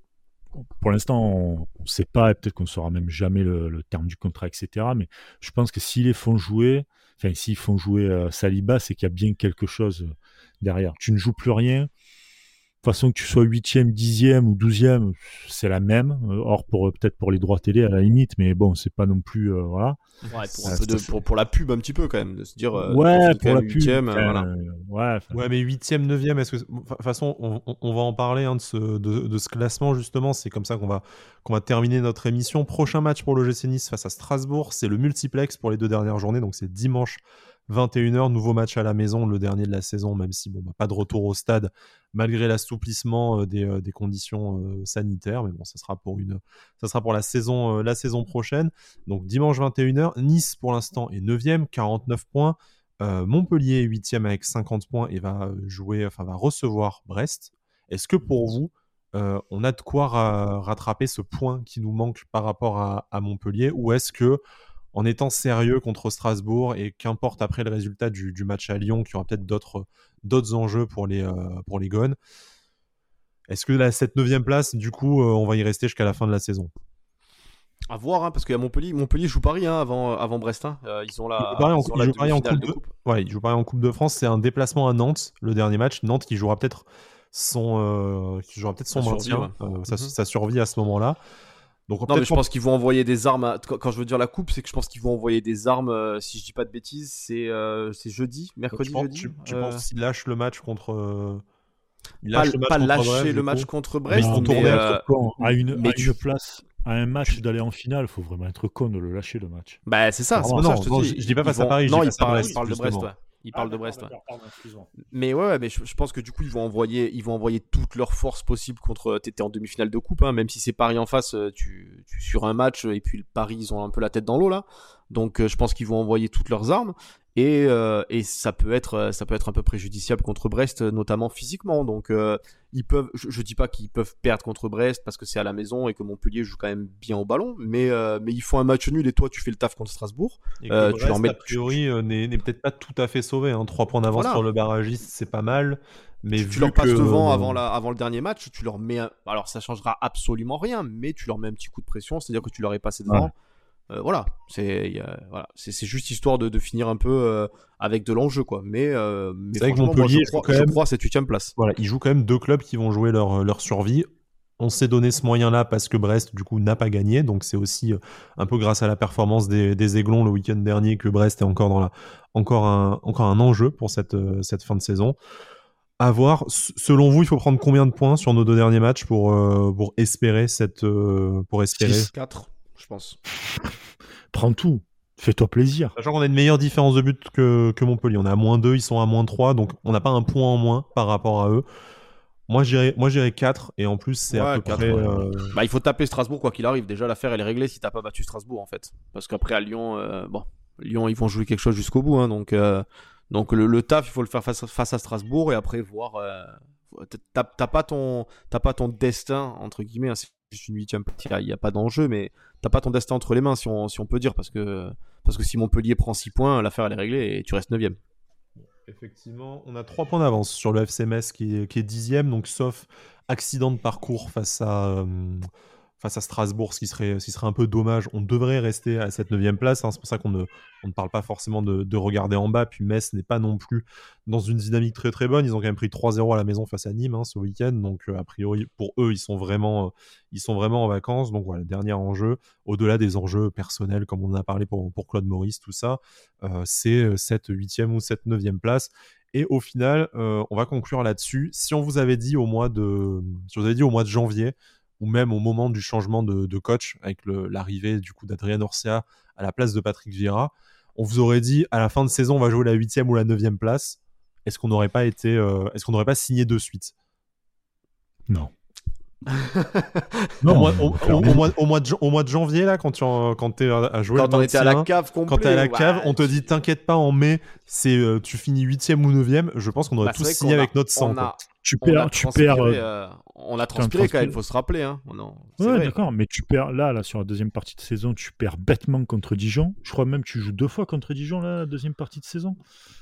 pour l'instant, on ne sait pas, peut-être qu'on ne saura même jamais le, terme du contrat, etc. Mais je pense que s'ils les font jouer, enfin, s'ils font jouer euh, Saliba, c'est qu'il y a bien quelque chose derrière. Tu ne joues plus rien, façon que tu sois huitième, dixième ou douzième, c'est la même. Euh, or pour peut-être pour les droits télé à la limite, mais bon, c'est pas non plus euh, voilà. Ouais, pour, un peu de, pour, la pub un petit peu quand même, de se dire. Euh, ouais, pour la pub. voilà. ouais, ouais, mais huitième, neuvième, est-ce que de toute façon, on, on, va en parler hein, de, ce, de, de, ce classement justement. C'est comme ça qu'on va qu'on va terminer notre émission. Prochain match pour le GC Nice face à Strasbourg, c'est le multiplex pour les deux dernières journées, donc c'est dimanche 21h, nouveau match à la maison, le dernier de la saison, même si bon, bah, pas de retour au stade malgré l'assouplissement euh, des, euh, des, conditions euh, sanitaires. Mais bon, ça sera pour, une, ça sera pour la, saison, la saison prochaine. Donc dimanche 21h, Nice pour l'instant est 9e, 49 points. Montpellier 8e avec 50 points et va jouer, enfin va recevoir Brest. Est-ce que pour vous, on a de quoi rattraper ce point qui nous manque par rapport à Montpellier? Ou est-ce que en étant sérieux contre Strasbourg et qu'importe après le résultat du, match à Lyon, qui aura peut-être d'autres, d'autres enjeux pour les, euh, pour les Gones. Est-ce que la, cette neuvième place, du coup, euh, on va y rester jusqu'à la fin de la saison? À voir, hein, parce qu'il y a Montpellier. Montpellier joue Paris hein, avant, avant Brest. Hein. Euh, ils ont la. Ils jouent Paris en, coupe de... Ouais, ils jouent Paris en Coupe de France. C'est un déplacement à Nantes, le dernier match. Nantes qui jouera peut-être son, qui jouera peut-être son maintien, sa, mhm. survie à ce moment-là. Donc, non, mais je pense qu'ils vont envoyer des armes. Quand je veux dire la coupe, c'est que je pense qu'ils vont envoyer des armes. Euh, si je dis pas de bêtises, c'est euh, jeudi, mercredi, jeudi. Tu, tu penses euh. qu'ils lâchent le match contre Pas, le match pas contre lâcher Brest, le match contre Brest, mais, mais à une, mais à une place, à un match d'aller en finale, il faut vraiment être con de le lâcher le match. Bah c'est ça. C'est ça je, te dis. je dis pas face à Paris. Non, il parle, de Brest. Ouais. Il parle de ah, Brest. mais ouais, mais je, pense que du coup, ils vont envoyer, ils vont envoyer toutes leurs forces possibles contre. T'étais en demi-finale de coupe, hein, même si c'est Paris en face, euh, tu, tu sur un match et puis le Paris, ils ont un peu la tête dans l'eau là. Donc, euh, je pense qu'ils vont envoyer toutes leurs armes et, euh, et ça peut être ça peut être un peu préjudiciable contre Brest notamment physiquement donc euh, ils peuvent je, je dis pas qu'ils peuvent perdre contre Brest parce que c'est à la maison et que Montpellier joue quand même bien au ballon mais euh, mais ils font un match nul et toi tu fais le taf contre Strasbourg et tu leur mets a priori n'est peut-être pas tout à fait sauvé hein. 3 points d'avance sur le barragiste c'est pas mal mais tu, vu leur passes devant avant, la, avant le dernier match, tu leur mets. Alors ça changera absolument rien, mais tu leur mets un petit coup de pression, c'est-à-dire que tu leur es passé devant. Euh, voilà, c'est voilà, c'est juste histoire de, de, finir un peu euh, avec de l'enjeu quoi. Mais, euh, mais vrai que Montpellier, moi, je, crois, je crois cette huitième place. Voilà, ils jouent quand même deux clubs qui vont jouer leur, leur survie. On s'est donné ce moyen-là parce que Brest, du coup, n'a pas gagné. Donc, c'est aussi un peu grâce à la performance des, des Aiglons le week-end dernier que Brest est encore, dans la, encore, un, encore un enjeu pour cette, cette fin de saison. À voir. Selon vous, il faut prendre combien de points sur nos deux derniers matchs pour, pour espérer cette. pour espérer 4 je pense. Prends tout. Fais-toi plaisir. Sachant qu'on a une meilleure différence de but que, que Montpellier. On est à moins 2, ils sont à moins 3, donc on n'a pas un point en moins par rapport à eux. Moi, j'irais, moi, 4, et en plus, c'est à peu près. Euh, bah, il faut taper Strasbourg, quoi qu'il arrive. Déjà, l'affaire, elle est réglée si t'as pas battu Strasbourg, en fait. Parce qu'après, à Lyon, euh, bon, Lyon, ils vont jouer quelque chose jusqu'au bout, hein, donc, euh, donc le, taf, il faut le faire face, face à Strasbourg, et après, voir. t'as, pas ton, t'as pas ton destin, entre guillemets, hein, c'est juste une huitième partie, il n'y a, pas d'enjeu, mais t'as pas ton destin entre les mains, si on, peut dire, parce que, si Montpellier prend 6 points, l'affaire elle est réglée et tu restes 9ème. Effectivement, on a 3 points d'avance sur le FCMS qui est, qui est 10ème, donc sauf accident de parcours face à, euh, face à Strasbourg, ce qui serait, un peu dommage. On devrait rester à cette 9 place. Hein. C'est pour ça qu'on ne, on parle pas forcément de, regarder en bas. Puis Metz n'est pas non plus dans une dynamique très très bonne. Ils ont quand même pris 3-0 à la maison face à Nîmes hein, ce week-end. Donc euh, a priori, pour eux, ils sont vraiment, ils sont vraiment en vacances. Donc voilà, dernier enjeu, au-delà des enjeux personnels, comme on en a parlé pour, Claude Maurice, tout ça, euh, c'est cette 8 ou cette 9 place. Et au final, euh, on va conclure là-dessus. Si on vous avait dit au mois de, si vous avez dit au mois de janvier, ou même au moment du changement de, coach, avec l'arrivée du coup d'Adrien Orsia à la place de Patrick Vieira, on vous aurait dit à la fin de saison on va jouer la huitième ou la neuvième place. est-ce qu'on n'aurait pas été, est-ce qu'on n'aurait pas signé de suite? Non. non, au, mois, au, mois de, au mois de janvier, là, quand tu quand es à jouer quand on était à la cave quand t'es à la cave, on te dit t'inquiète pas en mai, c'est euh, tu finis huitième ou neuvième. Je pense qu'on aurait bah, tous signé avec notre sang. Tu perds, tu perds. Euh, euh, on a transpiré quand même, il faut se rappeler. Hein. Non, ouais, d'accord, mais tu perds là, là, sur la deuxième partie de saison, tu perds bêtement contre Dijon. Je crois même que tu joues deux fois contre Dijon là, la deuxième partie de saison.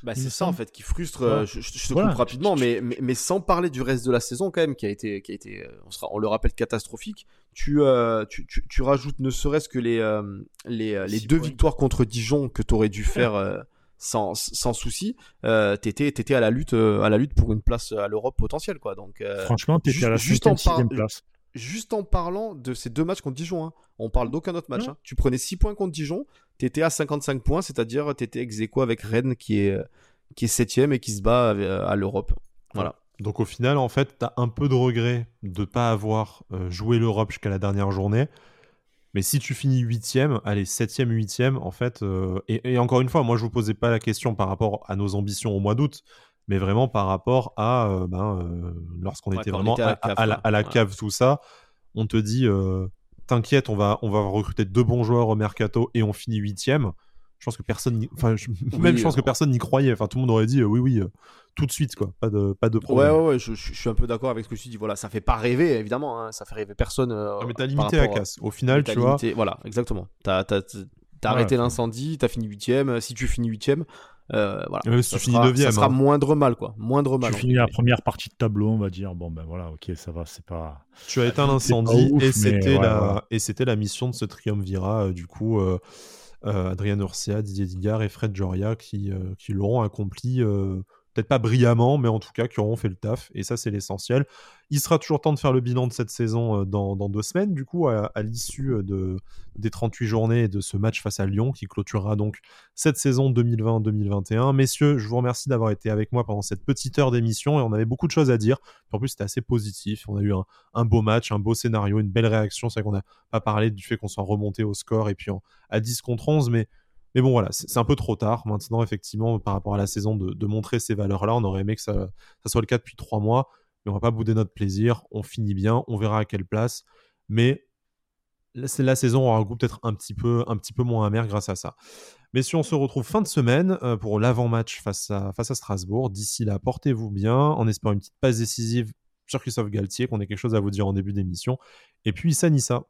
Bah, c'est ça en fait qui frustre. Je, te coupe rapidement, mais, mais, sans parler du reste de la saison quand même, qui a été, qui a été, on, sera, on le rappelle catastrophique. Tu, tu, tu, tu, rajoutes ne serait-ce que les, les, les deux victoires contre Dijon que tu aurais dû faire sans, sans souci, euh, t'étais, étais à la lutte, euh, à la lutte pour une place à l'Europe potentielle, quoi. Donc, euh, franchement, t'étais à la juste en place. Juste en parlant de ces deux matchs contre Dijon, hein, on parle d'aucun autre match. Hein. Tu prenais 6 points contre Dijon, t'étais à 55 points, c'est-à-dire t'étais ex aequo avec Rennes qui est, qui est septième et qui se bat à, l'Europe. Voilà. Donc au final, en fait, t'as un peu de regret de pas avoir joué l'Europe jusqu'à la dernière journée. Mais si tu finis huitième, allez, septième, huitième, en fait, euh, et, encore une fois, moi je vous posais pas la question par rapport à nos ambitions au mois d'août, mais vraiment par rapport à euh, ben, euh, lorsqu'on était vraiment à la, cave, tout ça, on te dit t'inquiète, on va, on va recruter deux bons joueurs au mercato et on finit huitième je pense que personne, enfin, même je pense que personne n'y croyait. Enfin, tout le monde aurait dit oui, oui, tout de suite, quoi. Pas de, pas de problème. Ouais, ouais, ouais je, suis un peu d'accord avec ce que tu dis. Voilà, ça fait pas rêver, évidemment. Hein, ça fait rêver personne. Euh, mais t'as limité la casse. Au final, tu vois. Voilà, exactement. T'as as, arrêté l'incendie, t'as fini huitième. Si tu finis huitième, euh, voilà. ça, sera, ça sera hein. moindre mal, quoi. Moindre mal. Tu finis la première partie de tableau, on va dire. Bon, ben voilà, ok, ça va, c'est pas. Tu as éteint l'incendie et c'était la et c'était la mission de ce triumvirat. Euh, du coup, euh, Adrien Urcia, Didier Digard et Fred Joria qui qui l'auront accompli peut-être pas brillamment, mais en tout cas qui auront fait le taf. Et ça, c'est l'essentiel. Il sera toujours temps de faire le bilan de cette saison euh, dans, deux semaines, du coup, à, l'issue euh, de, des 38 journées de ce match face à Lyon, qui clôturera donc cette saison 2020-2021. Messieurs, je vous remercie d'avoir été avec moi pendant cette petite heure d'émission, et on avait beaucoup de choses à dire. En plus, c'était assez positif. On a eu un, beau match, un beau scénario, une belle réaction. C'est vrai qu'on n'a pas parlé du fait qu'on soit remonté au score et puis à 10 contre 11, mais mais bon, voilà, c'est un peu trop tard maintenant, effectivement, par rapport à la saison, de, montrer ces valeurs-là. On aurait aimé que ça, soit le cas depuis trois mois, mais on va pas bouder notre plaisir. On finit bien, on verra à quelle place. Mais la saison aura un goût peut-être un petit peu, moins amer grâce à ça. Mais si on se retrouve fin de semaine euh, pour l'avant-match face à, face à Strasbourg, d'ici là, portez-vous bien, en espérant une petite passe décisive sur Christophe Galtier, qu'on ait quelque chose à vous dire en début d'émission. Et puis, Sanissa.